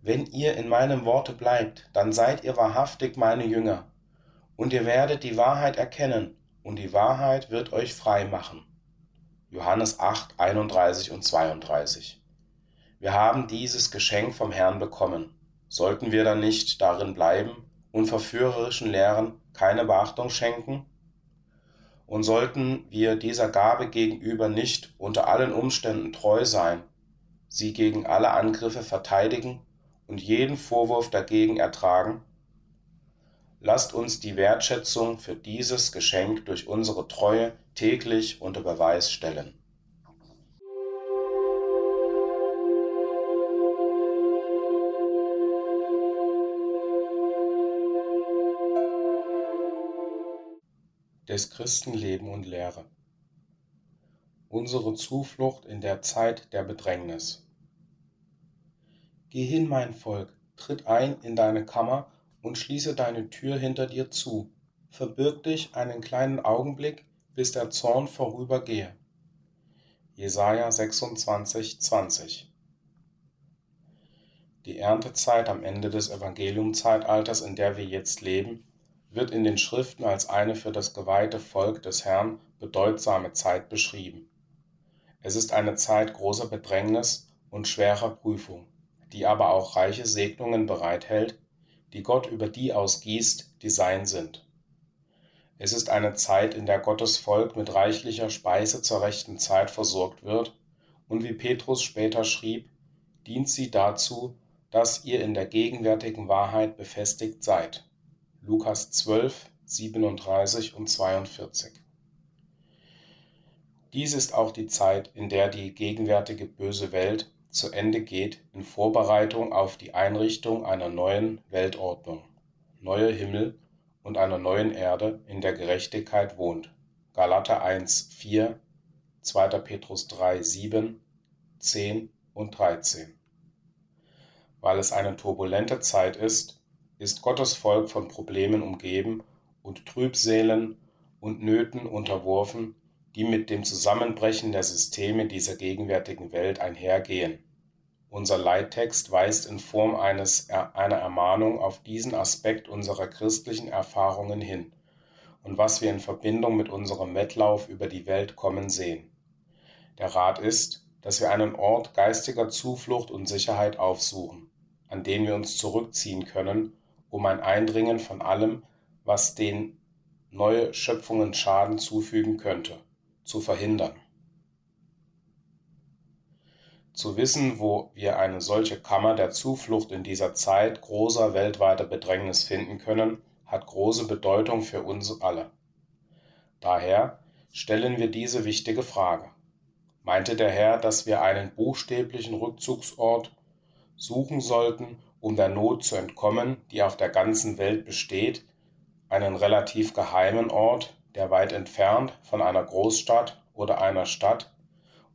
Wenn ihr in meinem Worte bleibt, dann seid ihr wahrhaftig meine Jünger, und ihr werdet die Wahrheit erkennen, und die Wahrheit wird euch frei machen. Johannes 8, 31 und 32. Wir haben dieses Geschenk vom Herrn bekommen. Sollten wir dann nicht darin bleiben und verführerischen Lehren keine Beachtung schenken? Und sollten wir dieser Gabe gegenüber nicht unter allen Umständen treu sein, sie gegen alle Angriffe verteidigen und jeden Vorwurf dagegen ertragen, lasst uns die Wertschätzung für dieses Geschenk durch unsere Treue täglich unter Beweis stellen. Des Christen Leben und Lehre. Unsere Zuflucht in der Zeit der Bedrängnis. Geh hin, mein Volk, tritt ein in deine Kammer und schließe deine Tür hinter dir zu. Verbirg dich einen kleinen Augenblick, bis der Zorn vorübergehe. Jesaja 26, 20 Die Erntezeit am Ende des Evangeliumzeitalters, in der wir jetzt leben, wird in den Schriften als eine für das geweihte Volk des Herrn bedeutsame Zeit beschrieben. Es ist eine Zeit großer Bedrängnis und schwerer Prüfung, die aber auch reiche Segnungen bereithält, die Gott über die ausgießt, die sein sind. Es ist eine Zeit, in der Gottes Volk mit reichlicher Speise zur rechten Zeit versorgt wird, und wie Petrus später schrieb, dient sie dazu, dass ihr in der gegenwärtigen Wahrheit befestigt seid. Lukas 12, 37 und 42. Dies ist auch die Zeit, in der die gegenwärtige böse Welt zu Ende geht in Vorbereitung auf die Einrichtung einer neuen Weltordnung, neue Himmel und einer neuen Erde, in der Gerechtigkeit wohnt. Galater 1, 4, 2. Petrus 3, 7, 10 und 13. Weil es eine turbulente Zeit ist, ist Gottes Volk von Problemen umgeben und Trübsälen und Nöten unterworfen, die mit dem Zusammenbrechen der Systeme dieser gegenwärtigen Welt einhergehen. Unser Leittext weist in Form eines, einer Ermahnung auf diesen Aspekt unserer christlichen Erfahrungen hin und was wir in Verbindung mit unserem Wettlauf über die Welt kommen sehen. Der Rat ist, dass wir einen Ort geistiger Zuflucht und Sicherheit aufsuchen, an den wir uns zurückziehen können um ein Eindringen von allem, was den neue Schöpfungen Schaden zufügen könnte, zu verhindern. Zu wissen, wo wir eine solche Kammer der Zuflucht in dieser Zeit großer weltweiter Bedrängnis finden können, hat große Bedeutung für uns alle. Daher stellen wir diese wichtige Frage. Meinte der Herr, dass wir einen buchstäblichen Rückzugsort suchen sollten, um der Not zu entkommen, die auf der ganzen Welt besteht, einen relativ geheimen Ort, der weit entfernt von einer Großstadt oder einer Stadt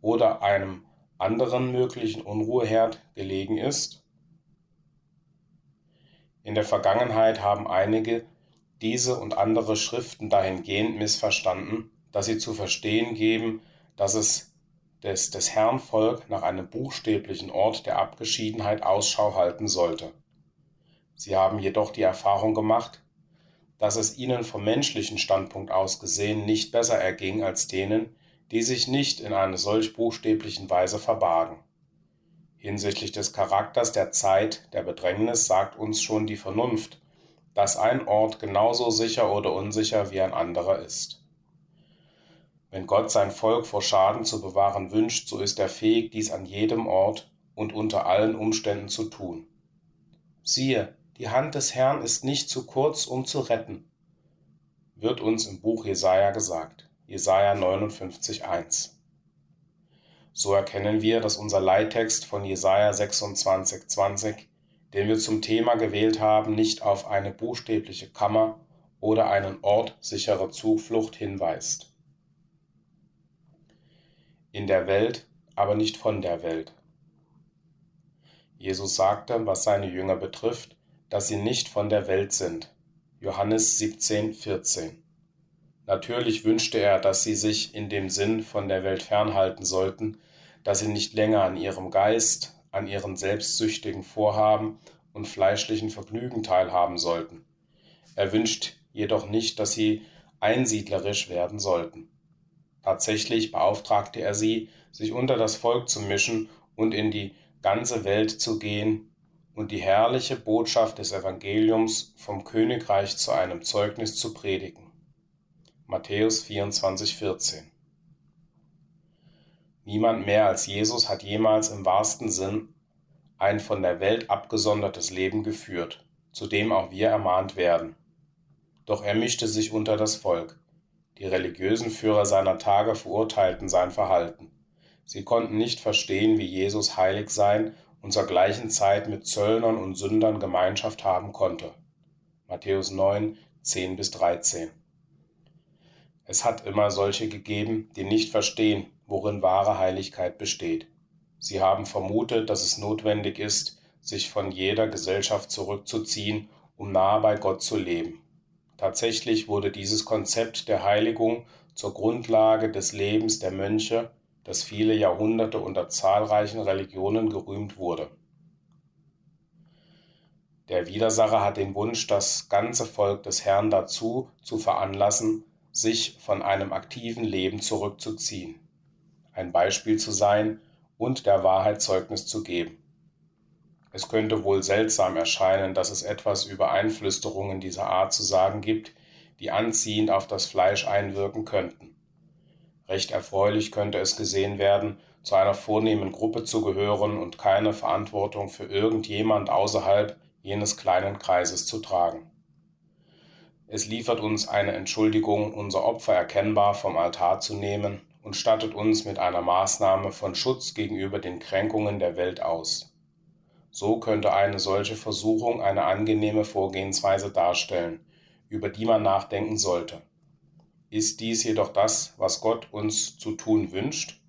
oder einem anderen möglichen Unruheherd gelegen ist? In der Vergangenheit haben einige diese und andere Schriften dahingehend missverstanden, dass sie zu verstehen geben, dass es des, des Herrn Volk nach einem buchstäblichen Ort der Abgeschiedenheit Ausschau halten sollte. Sie haben jedoch die Erfahrung gemacht, dass es ihnen vom menschlichen Standpunkt aus gesehen nicht besser erging als denen, die sich nicht in einer solch buchstäblichen Weise verbargen. Hinsichtlich des Charakters der Zeit der Bedrängnis sagt uns schon die Vernunft, dass ein Ort genauso sicher oder unsicher wie ein anderer ist. Wenn Gott sein Volk vor Schaden zu bewahren wünscht, so ist er fähig, dies an jedem Ort und unter allen Umständen zu tun. Siehe, die Hand des Herrn ist nicht zu kurz, um zu retten, wird uns im Buch Jesaja gesagt. Jesaja 59,1. So erkennen wir, dass unser Leittext von Jesaja 26,20, den wir zum Thema gewählt haben, nicht auf eine buchstäbliche Kammer oder einen Ort sicherer Zuflucht hinweist in der Welt, aber nicht von der Welt. Jesus sagte, was seine Jünger betrifft, dass sie nicht von der Welt sind. Johannes 17, 14. Natürlich wünschte er, dass sie sich in dem Sinn von der Welt fernhalten sollten, dass sie nicht länger an ihrem Geist, an ihren selbstsüchtigen Vorhaben und fleischlichen Vergnügen teilhaben sollten. Er wünscht jedoch nicht, dass sie einsiedlerisch werden sollten. Tatsächlich beauftragte er sie, sich unter das Volk zu mischen und in die ganze Welt zu gehen und die herrliche Botschaft des Evangeliums vom Königreich zu einem Zeugnis zu predigen. Matthäus 24, 14. Niemand mehr als Jesus hat jemals im wahrsten Sinn ein von der Welt abgesondertes Leben geführt, zu dem auch wir ermahnt werden. Doch er mischte sich unter das Volk. Die religiösen Führer seiner Tage verurteilten sein Verhalten. Sie konnten nicht verstehen, wie Jesus heilig sein und zur gleichen Zeit mit Zöllnern und Sündern Gemeinschaft haben konnte. Matthäus 9, 10 bis 13. Es hat immer solche gegeben, die nicht verstehen, worin wahre Heiligkeit besteht. Sie haben vermutet, dass es notwendig ist, sich von jeder Gesellschaft zurückzuziehen, um nahe bei Gott zu leben. Tatsächlich wurde dieses Konzept der Heiligung zur Grundlage des Lebens der Mönche, das viele Jahrhunderte unter zahlreichen Religionen gerühmt wurde. Der Widersacher hat den Wunsch, das ganze Volk des Herrn dazu zu veranlassen, sich von einem aktiven Leben zurückzuziehen, ein Beispiel zu sein und der Wahrheit Zeugnis zu geben. Es könnte wohl seltsam erscheinen, dass es etwas über Einflüsterungen dieser Art zu sagen gibt, die anziehend auf das Fleisch einwirken könnten. Recht erfreulich könnte es gesehen werden, zu einer vornehmen Gruppe zu gehören und keine Verantwortung für irgendjemand außerhalb jenes kleinen Kreises zu tragen. Es liefert uns eine Entschuldigung, unser Opfer erkennbar vom Altar zu nehmen und stattet uns mit einer Maßnahme von Schutz gegenüber den Kränkungen der Welt aus. So könnte eine solche Versuchung eine angenehme Vorgehensweise darstellen, über die man nachdenken sollte. Ist dies jedoch das, was Gott uns zu tun wünscht?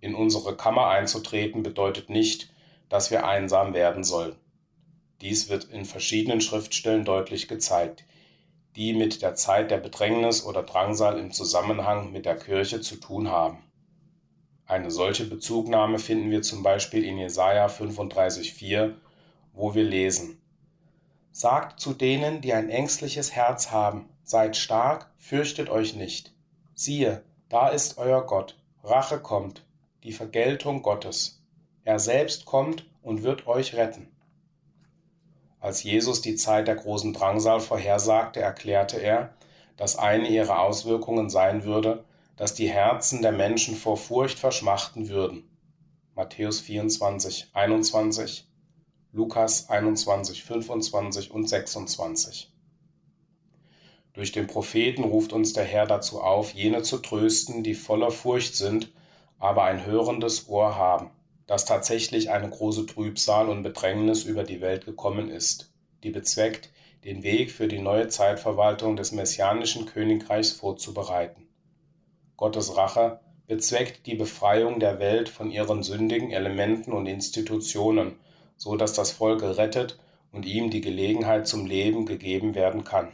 In unsere Kammer einzutreten bedeutet nicht, dass wir einsam werden sollen. Dies wird in verschiedenen Schriftstellen deutlich gezeigt, die mit der Zeit der Bedrängnis oder Drangsal im Zusammenhang mit der Kirche zu tun haben. Eine solche Bezugnahme finden wir zum Beispiel in Jesaja 35,4, wo wir lesen: Sagt zu denen, die ein ängstliches Herz haben: Seid stark, fürchtet euch nicht. Siehe, da ist euer Gott, Rache kommt, die Vergeltung Gottes. Er selbst kommt und wird euch retten. Als Jesus die Zeit der großen Drangsal vorhersagte, erklärte er, dass eine ihrer Auswirkungen sein würde, dass die Herzen der Menschen vor Furcht verschmachten würden. Matthäus 24, 21, Lukas 21, 25 und 26. Durch den Propheten ruft uns der Herr dazu auf, jene zu trösten, die voller Furcht sind, aber ein hörendes Ohr haben, dass tatsächlich eine große Trübsal und Bedrängnis über die Welt gekommen ist, die bezweckt, den Weg für die neue Zeitverwaltung des messianischen Königreichs vorzubereiten. Gottes Rache bezweckt die Befreiung der Welt von ihren sündigen Elementen und Institutionen, so dass das Volk gerettet und ihm die Gelegenheit zum Leben gegeben werden kann.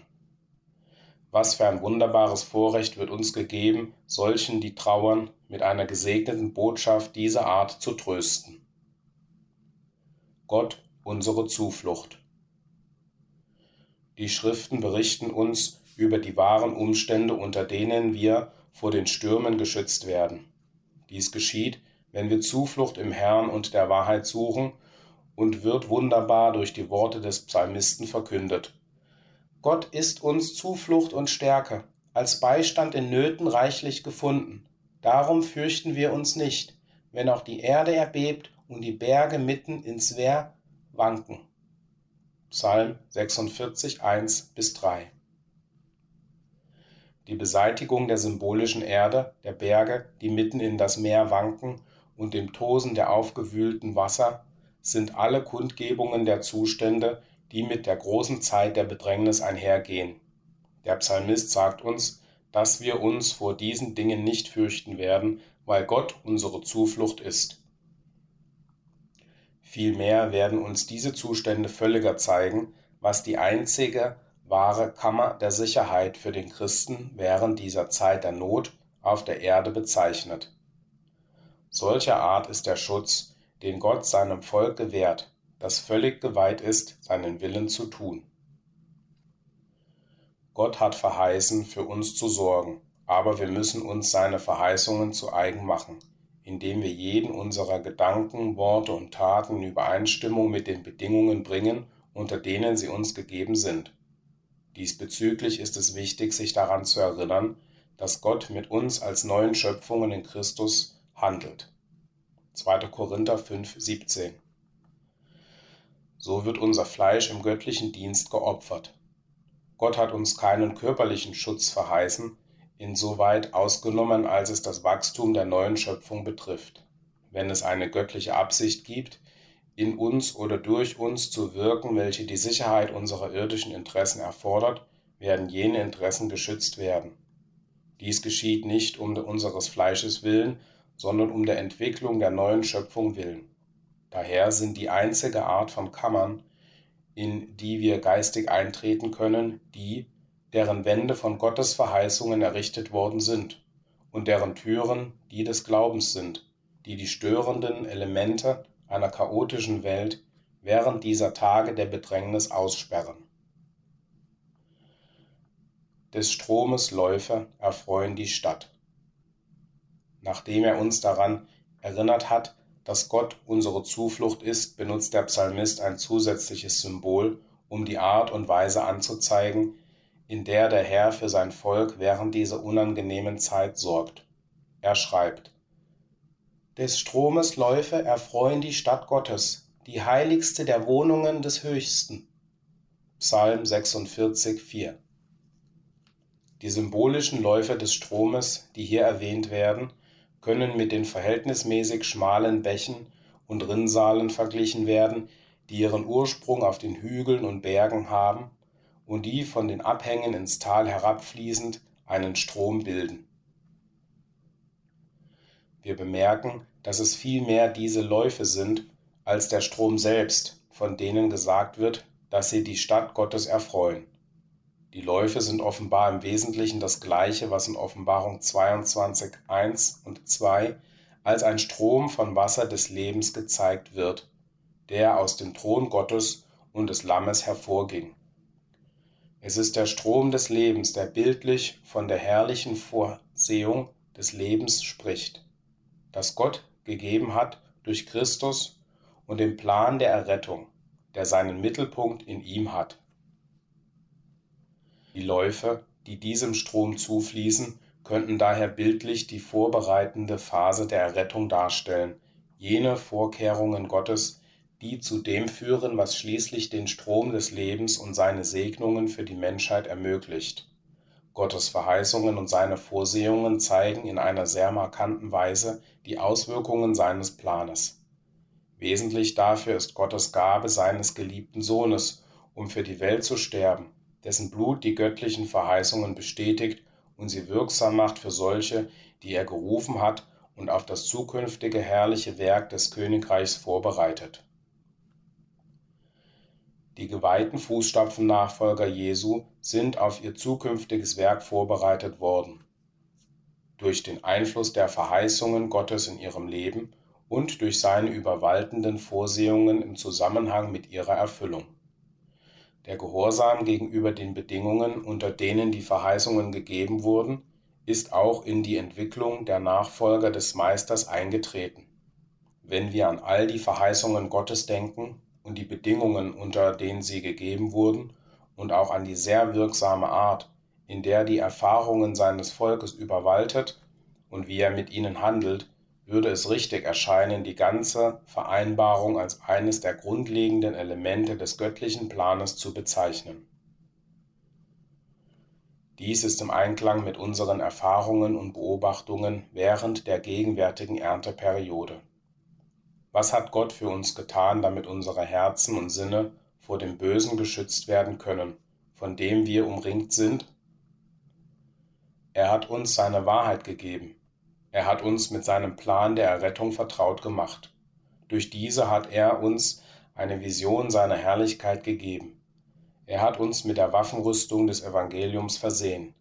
Was für ein wunderbares Vorrecht wird uns gegeben, solchen, die trauern, mit einer gesegneten Botschaft dieser Art zu trösten. Gott, unsere Zuflucht. Die Schriften berichten uns über die wahren Umstände, unter denen wir vor den Stürmen geschützt werden. Dies geschieht, wenn wir Zuflucht im Herrn und der Wahrheit suchen und wird wunderbar durch die Worte des Psalmisten verkündet. Gott ist uns Zuflucht und Stärke, als Beistand in Nöten reichlich gefunden. Darum fürchten wir uns nicht, wenn auch die Erde erbebt und die Berge mitten ins Wehr wanken. Psalm 46, 1 bis 3. Die Beseitigung der symbolischen Erde, der Berge, die mitten in das Meer wanken, und dem Tosen der aufgewühlten Wasser sind alle Kundgebungen der Zustände, die mit der großen Zeit der Bedrängnis einhergehen. Der Psalmist sagt uns, dass wir uns vor diesen Dingen nicht fürchten werden, weil Gott unsere Zuflucht ist. Vielmehr werden uns diese Zustände völliger zeigen, was die einzige wahre Kammer der Sicherheit für den Christen während dieser Zeit der Not auf der Erde bezeichnet. Solcher Art ist der Schutz, den Gott seinem Volk gewährt, das völlig geweiht ist, seinen Willen zu tun. Gott hat verheißen, für uns zu sorgen, aber wir müssen uns seine Verheißungen zu eigen machen, indem wir jeden unserer Gedanken, Worte und Taten in Übereinstimmung mit den Bedingungen bringen, unter denen sie uns gegeben sind. Diesbezüglich ist es wichtig, sich daran zu erinnern, dass Gott mit uns als neuen Schöpfungen in Christus handelt. 2. Korinther 5, 17 so wird unser Fleisch im göttlichen Dienst geopfert. Gott hat uns keinen körperlichen Schutz verheißen, insoweit ausgenommen, als es das Wachstum der neuen Schöpfung betrifft. Wenn es eine göttliche Absicht gibt, in uns oder durch uns zu wirken, welche die Sicherheit unserer irdischen Interessen erfordert, werden jene Interessen geschützt werden. Dies geschieht nicht um unseres Fleisches willen, sondern um der Entwicklung der neuen Schöpfung willen. Daher sind die einzige Art von Kammern, in die wir geistig eintreten können, die, deren Wände von Gottes Verheißungen errichtet worden sind und deren Türen die des Glaubens sind, die die störenden Elemente einer chaotischen Welt während dieser Tage der Bedrängnis aussperren. Des Stromes Läufe erfreuen die Stadt. Nachdem er uns daran erinnert hat, dass Gott unsere Zuflucht ist, benutzt der Psalmist ein zusätzliches Symbol, um die Art und Weise anzuzeigen, in der der Herr für sein Volk während dieser unangenehmen Zeit sorgt. Er schreibt, Des Stromes Läufe erfreuen die Stadt Gottes, die heiligste der Wohnungen des Höchsten. Psalm 46, 4. Die symbolischen Läufe des Stromes, die hier erwähnt werden, können mit den verhältnismäßig schmalen Bächen und Rinnsalen verglichen werden, die ihren Ursprung auf den Hügeln und Bergen haben und die von den Abhängen ins Tal herabfließend einen Strom bilden. Wir bemerken, dass es vielmehr diese Läufe sind als der Strom selbst, von denen gesagt wird, dass sie die Stadt Gottes erfreuen. Die Läufe sind offenbar im Wesentlichen das gleiche, was in Offenbarung 22, 1 und 2 als ein Strom von Wasser des Lebens gezeigt wird, der aus dem Thron Gottes und des Lammes hervorging. Es ist der Strom des Lebens, der bildlich von der herrlichen Vorsehung des Lebens spricht, das Gott gegeben hat durch Christus und den Plan der Errettung, der seinen Mittelpunkt in ihm hat. Die Läufe, die diesem Strom zufließen, könnten daher bildlich die vorbereitende Phase der Errettung darstellen, jene Vorkehrungen Gottes, die zu dem führen, was schließlich den Strom des Lebens und seine Segnungen für die Menschheit ermöglicht. Gottes Verheißungen und seine Vorsehungen zeigen in einer sehr markanten Weise die Auswirkungen seines Planes. Wesentlich dafür ist Gottes Gabe seines geliebten Sohnes, um für die Welt zu sterben, dessen Blut die göttlichen Verheißungen bestätigt und sie wirksam macht für solche, die er gerufen hat und auf das zukünftige herrliche Werk des Königreichs vorbereitet. Die geweihten Fußstapfen-Nachfolger Jesu sind auf ihr zukünftiges Werk vorbereitet worden. Durch den Einfluss der Verheißungen Gottes in ihrem Leben und durch seine überwaltenden Vorsehungen im Zusammenhang mit ihrer Erfüllung. Der Gehorsam gegenüber den Bedingungen, unter denen die Verheißungen gegeben wurden, ist auch in die Entwicklung der Nachfolger des Meisters eingetreten. Wenn wir an all die Verheißungen Gottes denken und die Bedingungen, unter denen sie gegeben wurden, und auch an die sehr wirksame Art, in der die Erfahrungen seines Volkes überwaltet und wie er mit ihnen handelt, würde es richtig erscheinen, die ganze Vereinbarung als eines der grundlegenden Elemente des göttlichen Planes zu bezeichnen. Dies ist im Einklang mit unseren Erfahrungen und Beobachtungen während der gegenwärtigen Ernteperiode. Was hat Gott für uns getan, damit unsere Herzen und Sinne vor dem Bösen geschützt werden können, von dem wir umringt sind? Er hat uns seine Wahrheit gegeben. Er hat uns mit seinem Plan der Errettung vertraut gemacht. Durch diese hat er uns eine Vision seiner Herrlichkeit gegeben. Er hat uns mit der Waffenrüstung des Evangeliums versehen.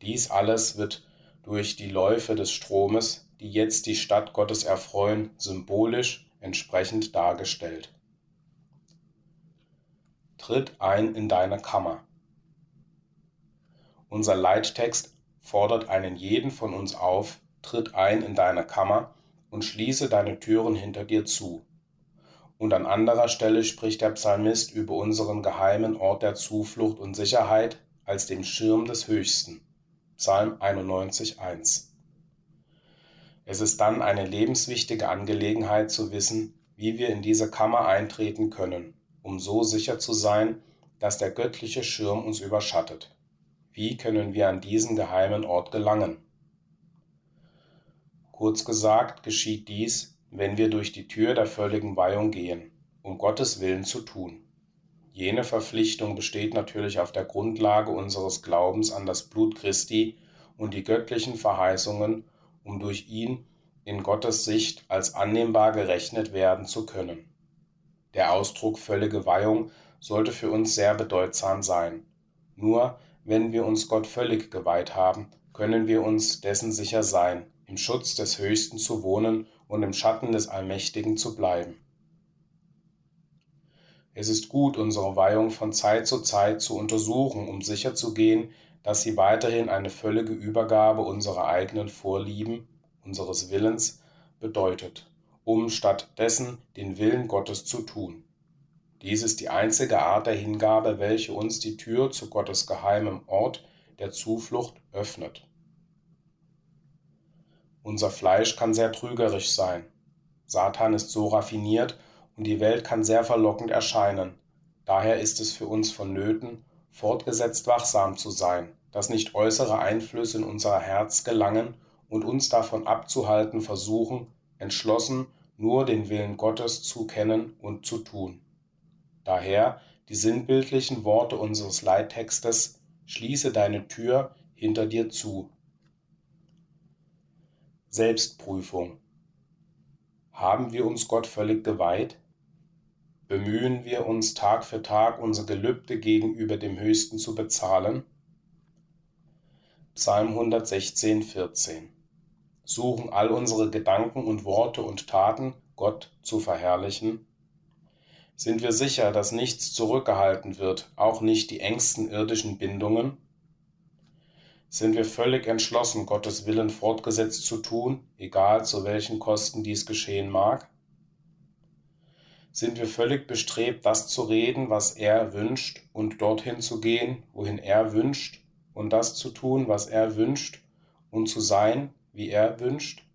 Dies alles wird durch die Läufe des Stromes die jetzt die Stadt Gottes erfreuen, symbolisch entsprechend dargestellt. Tritt ein in deine Kammer. Unser Leittext fordert einen jeden von uns auf, tritt ein in deine Kammer und schließe deine Türen hinter dir zu. Und an anderer Stelle spricht der Psalmist über unseren geheimen Ort der Zuflucht und Sicherheit als dem Schirm des Höchsten. Psalm 91, 1. Es ist dann eine lebenswichtige Angelegenheit zu wissen, wie wir in diese Kammer eintreten können, um so sicher zu sein, dass der göttliche Schirm uns überschattet. Wie können wir an diesen geheimen Ort gelangen? Kurz gesagt geschieht dies, wenn wir durch die Tür der völligen Weihung gehen, um Gottes Willen zu tun. Jene Verpflichtung besteht natürlich auf der Grundlage unseres Glaubens an das Blut Christi und die göttlichen Verheißungen um durch ihn in Gottes Sicht als annehmbar gerechnet werden zu können. Der Ausdruck völlige Weihung sollte für uns sehr bedeutsam sein. Nur wenn wir uns Gott völlig geweiht haben, können wir uns dessen sicher sein, im Schutz des Höchsten zu wohnen und im Schatten des Allmächtigen zu bleiben. Es ist gut, unsere Weihung von Zeit zu Zeit zu untersuchen, um sicherzugehen, dass sie weiterhin eine völlige Übergabe unserer eigenen Vorlieben, unseres Willens bedeutet, um stattdessen den Willen Gottes zu tun. Dies ist die einzige Art der Hingabe, welche uns die Tür zu Gottes geheimem Ort der Zuflucht öffnet. Unser Fleisch kann sehr trügerisch sein. Satan ist so raffiniert und die Welt kann sehr verlockend erscheinen. Daher ist es für uns vonnöten, fortgesetzt wachsam zu sein, dass nicht äußere Einflüsse in unser Herz gelangen und uns davon abzuhalten versuchen, entschlossen nur den Willen Gottes zu kennen und zu tun. Daher die sinnbildlichen Worte unseres Leittextes Schließe deine Tür hinter dir zu. Selbstprüfung. Haben wir uns Gott völlig geweiht? Bemühen wir uns Tag für Tag unsere Gelübde gegenüber dem Höchsten zu bezahlen? Psalm 116, 14. Suchen all unsere Gedanken und Worte und Taten, Gott zu verherrlichen? Sind wir sicher, dass nichts zurückgehalten wird, auch nicht die engsten irdischen Bindungen? Sind wir völlig entschlossen, Gottes Willen fortgesetzt zu tun, egal zu welchen Kosten dies geschehen mag? Sind wir völlig bestrebt, das zu reden, was er wünscht, und dorthin zu gehen, wohin er wünscht, und das zu tun, was er wünscht, und zu sein, wie er wünscht?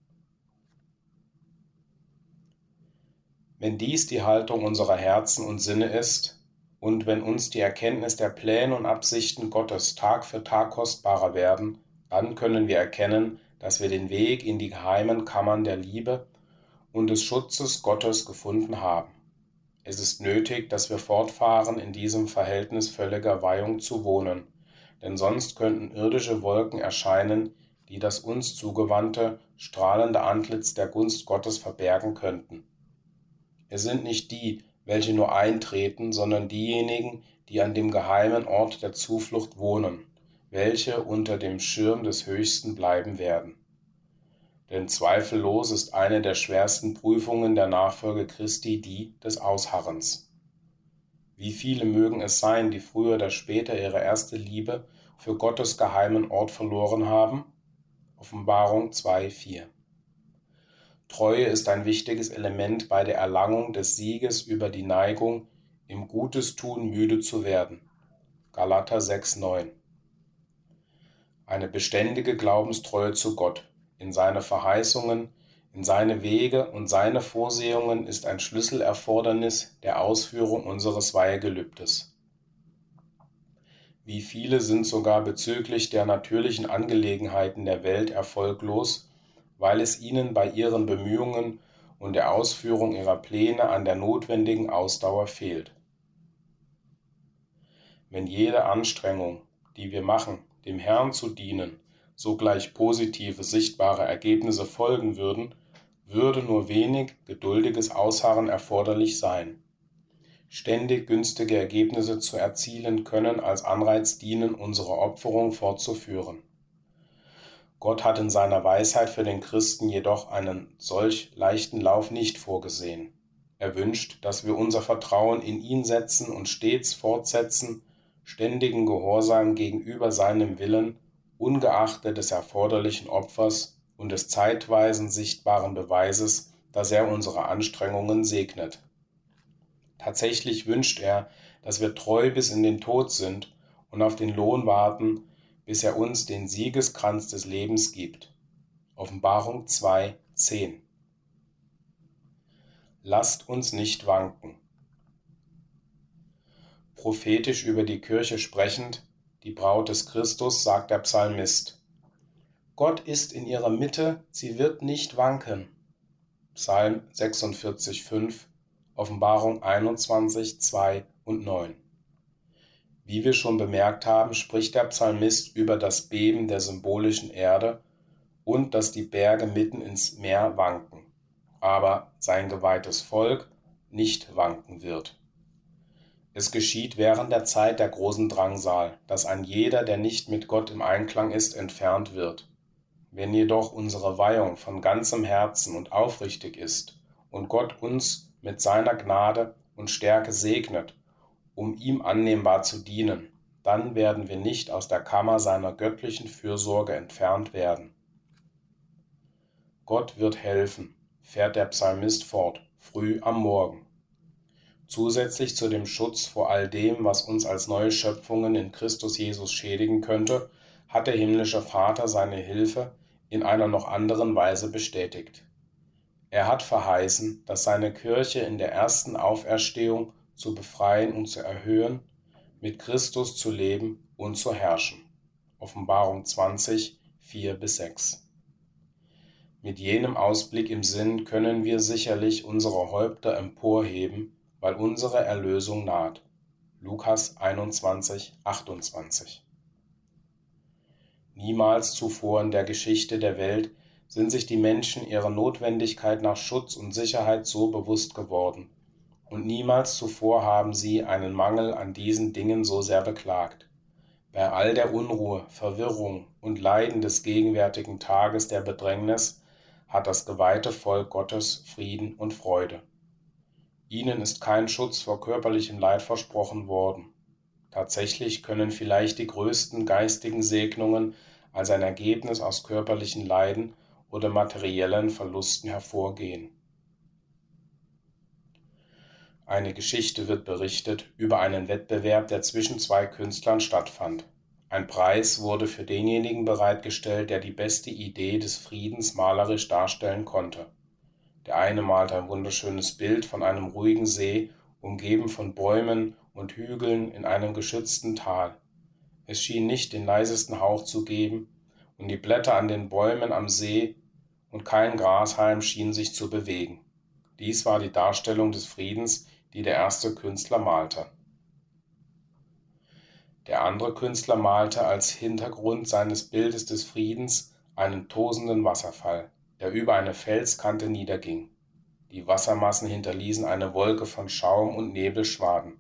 Wenn dies die Haltung unserer Herzen und Sinne ist, Und wenn uns die Erkenntnis der Pläne und Absichten Gottes Tag für Tag kostbarer werden, dann können wir erkennen, dass wir den Weg in die geheimen Kammern der Liebe und des Schutzes Gottes gefunden haben. Es ist nötig, dass wir fortfahren, in diesem Verhältnis völliger Weihung zu wohnen, denn sonst könnten irdische Wolken erscheinen, die das uns zugewandte, strahlende Antlitz der Gunst Gottes verbergen könnten. Es sind nicht die, welche nur eintreten, sondern diejenigen, die an dem geheimen Ort der Zuflucht wohnen, welche unter dem Schirm des Höchsten bleiben werden. Denn zweifellos ist eine der schwersten Prüfungen der Nachfolge Christi die des Ausharrens. Wie viele mögen es sein, die früher oder später ihre erste Liebe für Gottes geheimen Ort verloren haben? Offenbarung 2,4 Treue ist ein wichtiges Element bei der Erlangung des Sieges über die Neigung, im Gutes tun müde zu werden. Galater 6,9 Eine beständige Glaubenstreue zu Gott, in seine Verheißungen, in seine Wege und seine Vorsehungen ist ein Schlüsselerfordernis der Ausführung unseres Weihegelübdes. Wie viele sind sogar bezüglich der natürlichen Angelegenheiten der Welt erfolglos weil es ihnen bei ihren Bemühungen und der Ausführung ihrer Pläne an der notwendigen Ausdauer fehlt. Wenn jede Anstrengung, die wir machen, dem Herrn zu dienen, sogleich positive, sichtbare Ergebnisse folgen würden, würde nur wenig geduldiges Ausharren erforderlich sein. Ständig günstige Ergebnisse zu erzielen können als Anreiz dienen, unsere Opferung fortzuführen. Gott hat in seiner Weisheit für den Christen jedoch einen solch leichten Lauf nicht vorgesehen. Er wünscht, dass wir unser Vertrauen in ihn setzen und stets fortsetzen, ständigen Gehorsam gegenüber seinem Willen, ungeachtet des erforderlichen Opfers und des zeitweisen sichtbaren Beweises, dass er unsere Anstrengungen segnet. Tatsächlich wünscht er, dass wir treu bis in den Tod sind und auf den Lohn warten, bis er uns den Siegeskranz des Lebens gibt. Offenbarung 2, 10. Lasst uns nicht wanken. Prophetisch über die Kirche sprechend, die Braut des Christus, sagt der Psalmist, Gott ist in ihrer Mitte, sie wird nicht wanken. Psalm 46, 5, Offenbarung 21, 2 und 9. Wie wir schon bemerkt haben, spricht der Psalmist über das Beben der symbolischen Erde und dass die Berge mitten ins Meer wanken, aber sein geweihtes Volk nicht wanken wird. Es geschieht während der Zeit der großen Drangsal, dass ein jeder, der nicht mit Gott im Einklang ist, entfernt wird. Wenn jedoch unsere Weihung von ganzem Herzen und aufrichtig ist und Gott uns mit seiner Gnade und Stärke segnet um ihm annehmbar zu dienen, dann werden wir nicht aus der Kammer seiner göttlichen Fürsorge entfernt werden. Gott wird helfen, fährt der Psalmist fort, früh am Morgen. Zusätzlich zu dem Schutz vor all dem, was uns als neue Schöpfungen in Christus Jesus schädigen könnte, hat der himmlische Vater seine Hilfe in einer noch anderen Weise bestätigt. Er hat verheißen, dass seine Kirche in der ersten Auferstehung zu befreien und zu erhöhen, mit Christus zu leben und zu herrschen. Offenbarung 20, 4 bis 6. Mit jenem Ausblick im Sinn können wir sicherlich unsere Häupter emporheben, weil unsere Erlösung naht. Lukas 21, 28. Niemals zuvor in der Geschichte der Welt sind sich die Menschen ihrer Notwendigkeit nach Schutz und Sicherheit so bewusst geworden und niemals zuvor haben sie einen Mangel an diesen Dingen so sehr beklagt. Bei all der Unruhe, Verwirrung und Leiden des gegenwärtigen Tages der Bedrängnis hat das geweihte Volk Gottes Frieden und Freude. Ihnen ist kein Schutz vor körperlichem Leid versprochen worden. Tatsächlich können vielleicht die größten geistigen Segnungen als ein Ergebnis aus körperlichen Leiden oder materiellen Verlusten hervorgehen. Eine Geschichte wird berichtet über einen Wettbewerb, der zwischen zwei Künstlern stattfand. Ein Preis wurde für denjenigen bereitgestellt, der die beste Idee des Friedens malerisch darstellen konnte. Der eine malte ein wunderschönes Bild von einem ruhigen See, umgeben von Bäumen und Hügeln in einem geschützten Tal. Es schien nicht den leisesten Hauch zu geben, und die Blätter an den Bäumen am See und kein Grashalm schien sich zu bewegen. Dies war die Darstellung des Friedens, die der erste Künstler malte. Der andere Künstler malte als Hintergrund seines Bildes des Friedens einen tosenden Wasserfall, der über eine Felskante niederging. Die Wassermassen hinterließen eine Wolke von Schaum und Nebelschwaden.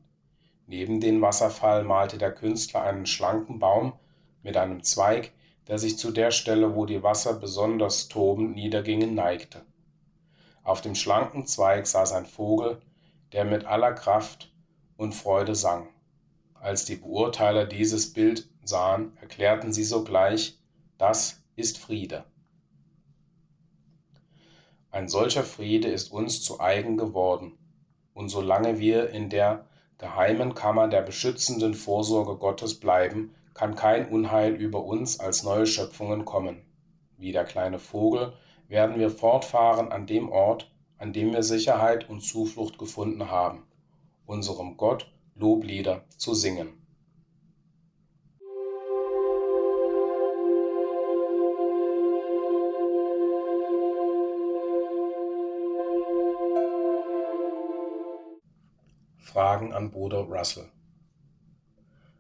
Neben den Wasserfall malte der Künstler einen schlanken Baum mit einem Zweig, der sich zu der Stelle, wo die Wasser besonders tobend niedergingen, neigte. Auf dem schlanken Zweig saß ein Vogel, der mit aller Kraft und Freude sang. Als die Beurteiler dieses Bild sahen, erklärten sie sogleich, das ist Friede. Ein solcher Friede ist uns zu eigen geworden, und solange wir in der geheimen Kammer der beschützenden Vorsorge Gottes bleiben, kann kein Unheil über uns als neue Schöpfungen kommen. Wie der kleine Vogel werden wir fortfahren an dem Ort, an dem wir Sicherheit und Zuflucht gefunden haben, unserem Gott Loblieder zu singen. Fragen an Bruder Russell.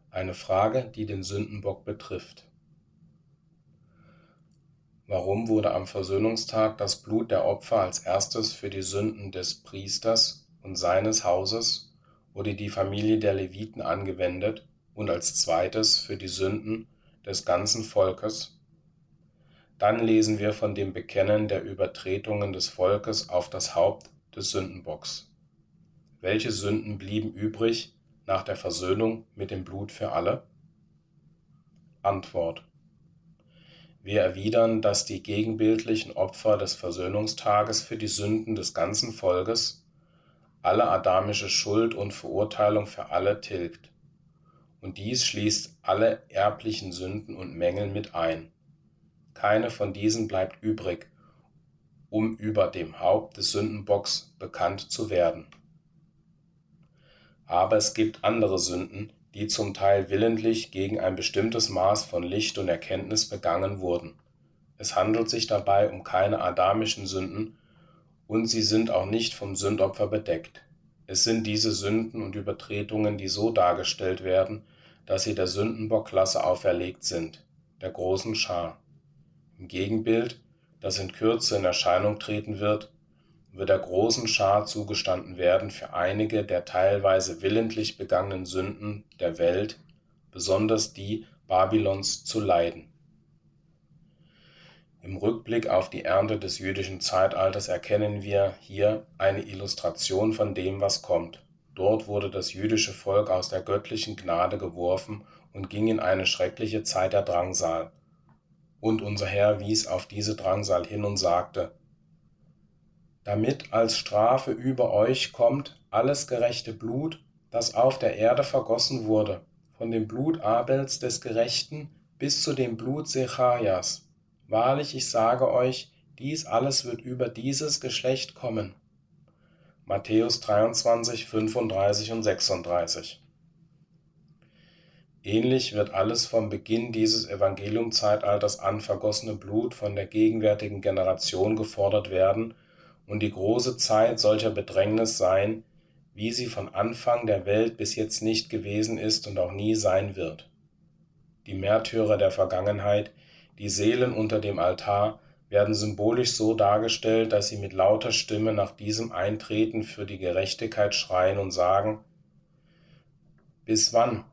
Eine Frage, die den Sündenbock betrifft. Warum wurde am Versöhnungstag das Blut der Opfer als erstes für die Sünden des Priesters und seines Hauses wurde die Familie der Leviten angewendet und als zweites für die Sünden des ganzen Volkes. Dann lesen wir von dem Bekennen der Übertretungen des Volkes auf das Haupt des Sündenbocks. Welche Sünden blieben übrig nach der Versöhnung mit dem Blut für alle? Antwort. Wir erwidern, dass die gegenbildlichen Opfer des Versöhnungstages für die Sünden des ganzen Volkes alle adamische Schuld und Verurteilung für alle tilgt. Und dies schließt alle erblichen Sünden und Mängel mit ein. Keine von diesen bleibt übrig, um über dem Haupt des Sündenbocks bekannt zu werden. Aber es gibt andere Sünden, die zum Teil willentlich gegen ein bestimmtes Maß von Licht und Erkenntnis begangen wurden. Es handelt sich dabei um keine adamischen Sünden, und sie sind auch nicht vom Sündopfer bedeckt. Es sind diese Sünden und Übertretungen, die so dargestellt werden, dass sie der Sündenbockklasse auferlegt sind, der großen Schar. Im Gegenbild, das in Kürze in Erscheinung treten wird, wird der großen Schar zugestanden werden für einige der teilweise willentlich begangenen Sünden der Welt, besonders die Babylons, zu leiden. Im Rückblick auf die Ernte des jüdischen Zeitalters erkennen wir hier eine Illustration von dem, was kommt. Dort wurde das jüdische Volk aus der göttlichen Gnade geworfen und ging in eine schreckliche Zeit der Drangsal. Und unser Herr wies auf diese Drangsal hin und sagte, damit als Strafe über euch kommt alles gerechte Blut, das auf der Erde vergossen wurde, von dem Blut Abels des Gerechten bis zu dem Blut Sechajas, Wahrlich, ich sage euch, dies alles wird über dieses Geschlecht kommen. Matthäus 23, 35 und 36. Ähnlich wird alles vom Beginn dieses Evangeliumzeitalters an vergossene Blut von der gegenwärtigen Generation gefordert werden und die große Zeit solcher Bedrängnis sein, wie sie von Anfang der Welt bis jetzt nicht gewesen ist und auch nie sein wird. Die Märtyrer der Vergangenheit, die Seelen unter dem Altar werden symbolisch so dargestellt, dass sie mit lauter Stimme nach diesem Eintreten für die Gerechtigkeit schreien und sagen, Bis wann,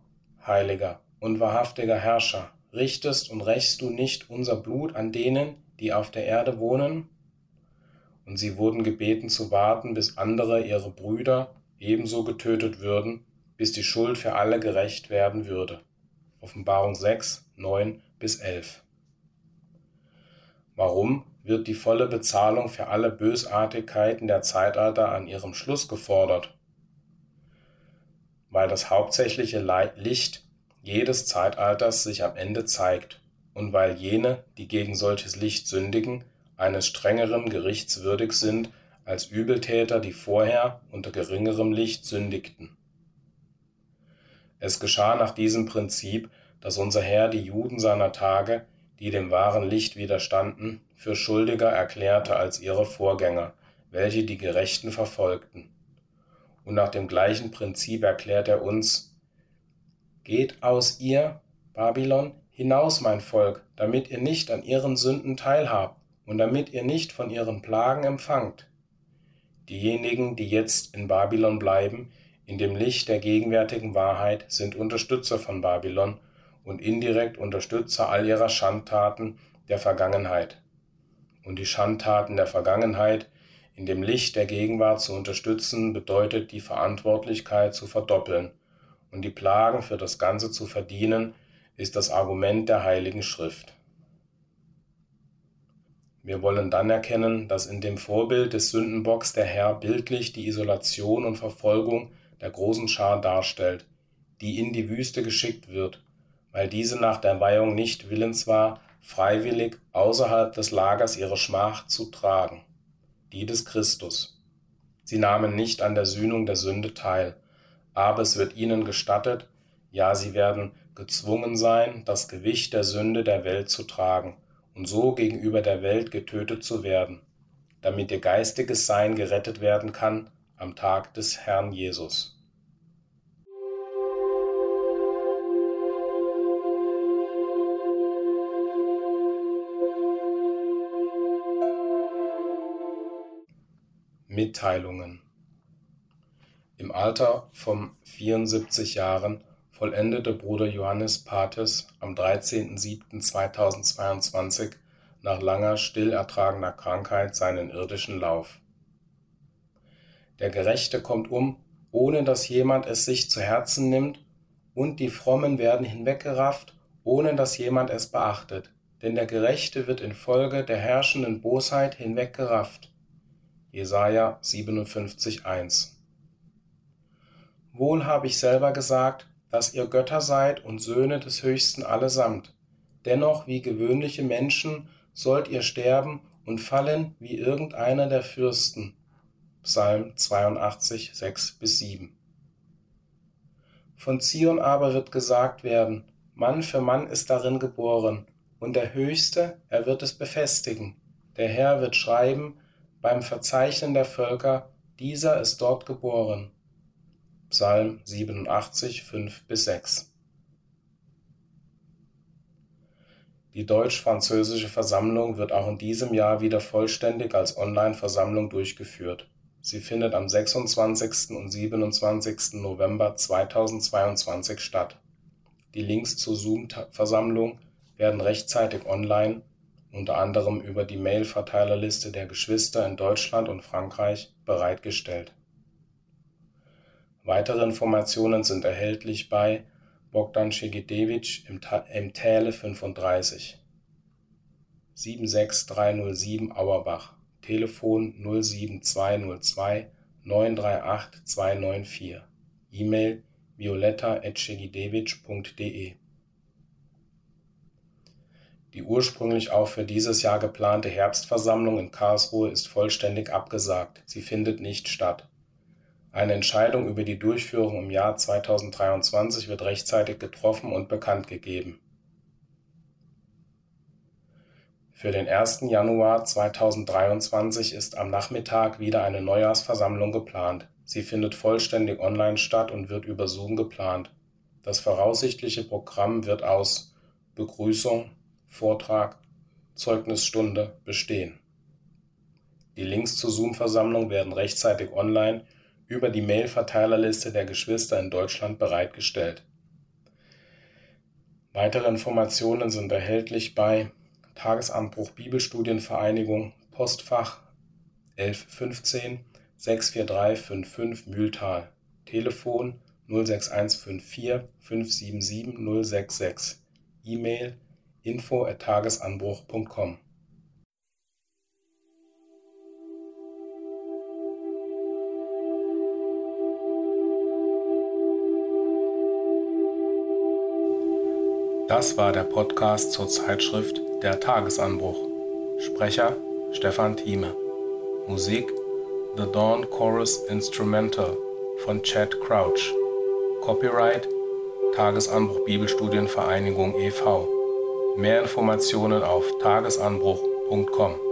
heiliger und wahrhaftiger Herrscher, richtest und rächst du nicht unser Blut an denen, die auf der Erde wohnen? Und sie wurden gebeten zu warten, bis andere ihre Brüder ebenso getötet würden, bis die Schuld für alle gerecht werden würde. Offenbarung 6, 9 bis 11. Warum wird die volle Bezahlung für alle Bösartigkeiten der Zeitalter an ihrem Schluss gefordert? Weil das hauptsächliche Licht jedes Zeitalters sich am Ende zeigt und weil jene, die gegen solches Licht sündigen, eines strengeren Gerichts würdig sind als Übeltäter, die vorher unter geringerem Licht sündigten. Es geschah nach diesem Prinzip, dass unser Herr die Juden seiner Tage, die dem wahren Licht widerstanden, für schuldiger erklärte als ihre Vorgänger, welche die Gerechten verfolgten. Und nach dem gleichen Prinzip erklärt er uns, Geht aus ihr, Babylon, hinaus, mein Volk, damit ihr nicht an ihren Sünden teilhabt und damit ihr nicht von ihren Plagen empfangt. Diejenigen, die jetzt in Babylon bleiben, in dem Licht der gegenwärtigen Wahrheit, sind Unterstützer von Babylon und indirekt Unterstützer all ihrer Schandtaten der Vergangenheit. Und die Schandtaten der Vergangenheit in dem Licht der Gegenwart zu unterstützen, bedeutet die Verantwortlichkeit zu verdoppeln und die Plagen für das Ganze zu verdienen, ist das Argument der Heiligen Schrift. Wir wollen dann erkennen, dass in dem Vorbild des Sündenbocks der Herr bildlich die Isolation und Verfolgung der großen Schar darstellt, die in die Wüste geschickt wird, weil diese nach der Weihung nicht willens war, freiwillig außerhalb des Lagers ihre Schmach zu tragen, die des Christus. Sie nahmen nicht an der Sühnung der Sünde teil, aber es wird ihnen gestattet, ja sie werden gezwungen sein, das Gewicht der Sünde der Welt zu tragen und so gegenüber der Welt getötet zu werden, damit ihr geistiges Sein gerettet werden kann am Tag des Herrn Jesus. Mitteilungen Im Alter von 74 Jahren vollendete Bruder Johannes Pates am 13.07.2022 nach langer still ertragener Krankheit seinen irdischen Lauf. Der Gerechte kommt um, ohne dass jemand es sich zu Herzen nimmt, und die Frommen werden hinweggerafft, ohne dass jemand es beachtet, denn der Gerechte wird infolge der herrschenden Bosheit hinweggerafft. Jesaja 57,1 Wohl habe ich selber gesagt, dass ihr Götter seid und Söhne des Höchsten allesamt. Dennoch wie gewöhnliche Menschen sollt ihr sterben und fallen wie irgendeiner der Fürsten. Psalm 82, 6 bis 7. Von Zion aber wird gesagt werden, Mann für Mann ist darin geboren, und der Höchste, er wird es befestigen. Der Herr wird schreiben, beim Verzeichnen der Völker, dieser ist dort geboren. Psalm 87, 5 bis 6. Die deutsch-französische Versammlung wird auch in diesem Jahr wieder vollständig als Online-Versammlung durchgeführt. Sie findet am 26. und 27. November 2022 statt. Die Links zur Zoom-Versammlung werden rechtzeitig online, unter anderem über die Mail-Verteilerliste der Geschwister in Deutschland und Frankreich, bereitgestellt Weitere Informationen sind erhältlich bei Bogdan Schegedewitsch im Täle 35 76307 Auerbach, Telefon 07202 938 294, E-Mail violetta.schegedewitsch.de Die ursprünglich auch für dieses Jahr geplante Herbstversammlung in Karlsruhe ist vollständig abgesagt, sie findet nicht statt eine Entscheidung über die Durchführung im Jahr 2023 wird rechtzeitig getroffen und bekannt gegeben. Für den 1. Januar 2023 ist am Nachmittag wieder eine Neujahrsversammlung geplant. Sie findet vollständig online statt und wird über Zoom geplant. Das voraussichtliche Programm wird aus Begrüßung, Vortrag, Zeugnisstunde bestehen. Die Links zur Zoom-Versammlung werden rechtzeitig online über die Mail-Verteilerliste der Geschwister in Deutschland bereitgestellt. Weitere Informationen sind erhältlich bei Tagesanbruch Bibelstudienvereinigung Postfach 1115 64355 Mühltal. Telefon 06154 577 066 E-Mail info at tagesanbruch.com Das war der Podcast zur Zeitschrift Der Tagesanbruch. Sprecher Stefan Thieme. Musik The Dawn Chorus Instrumental von Chad Crouch. Copyright Tagesanbruch Bibelstudienvereinigung e.V. Mehr Informationen auf tagesanbruch.com.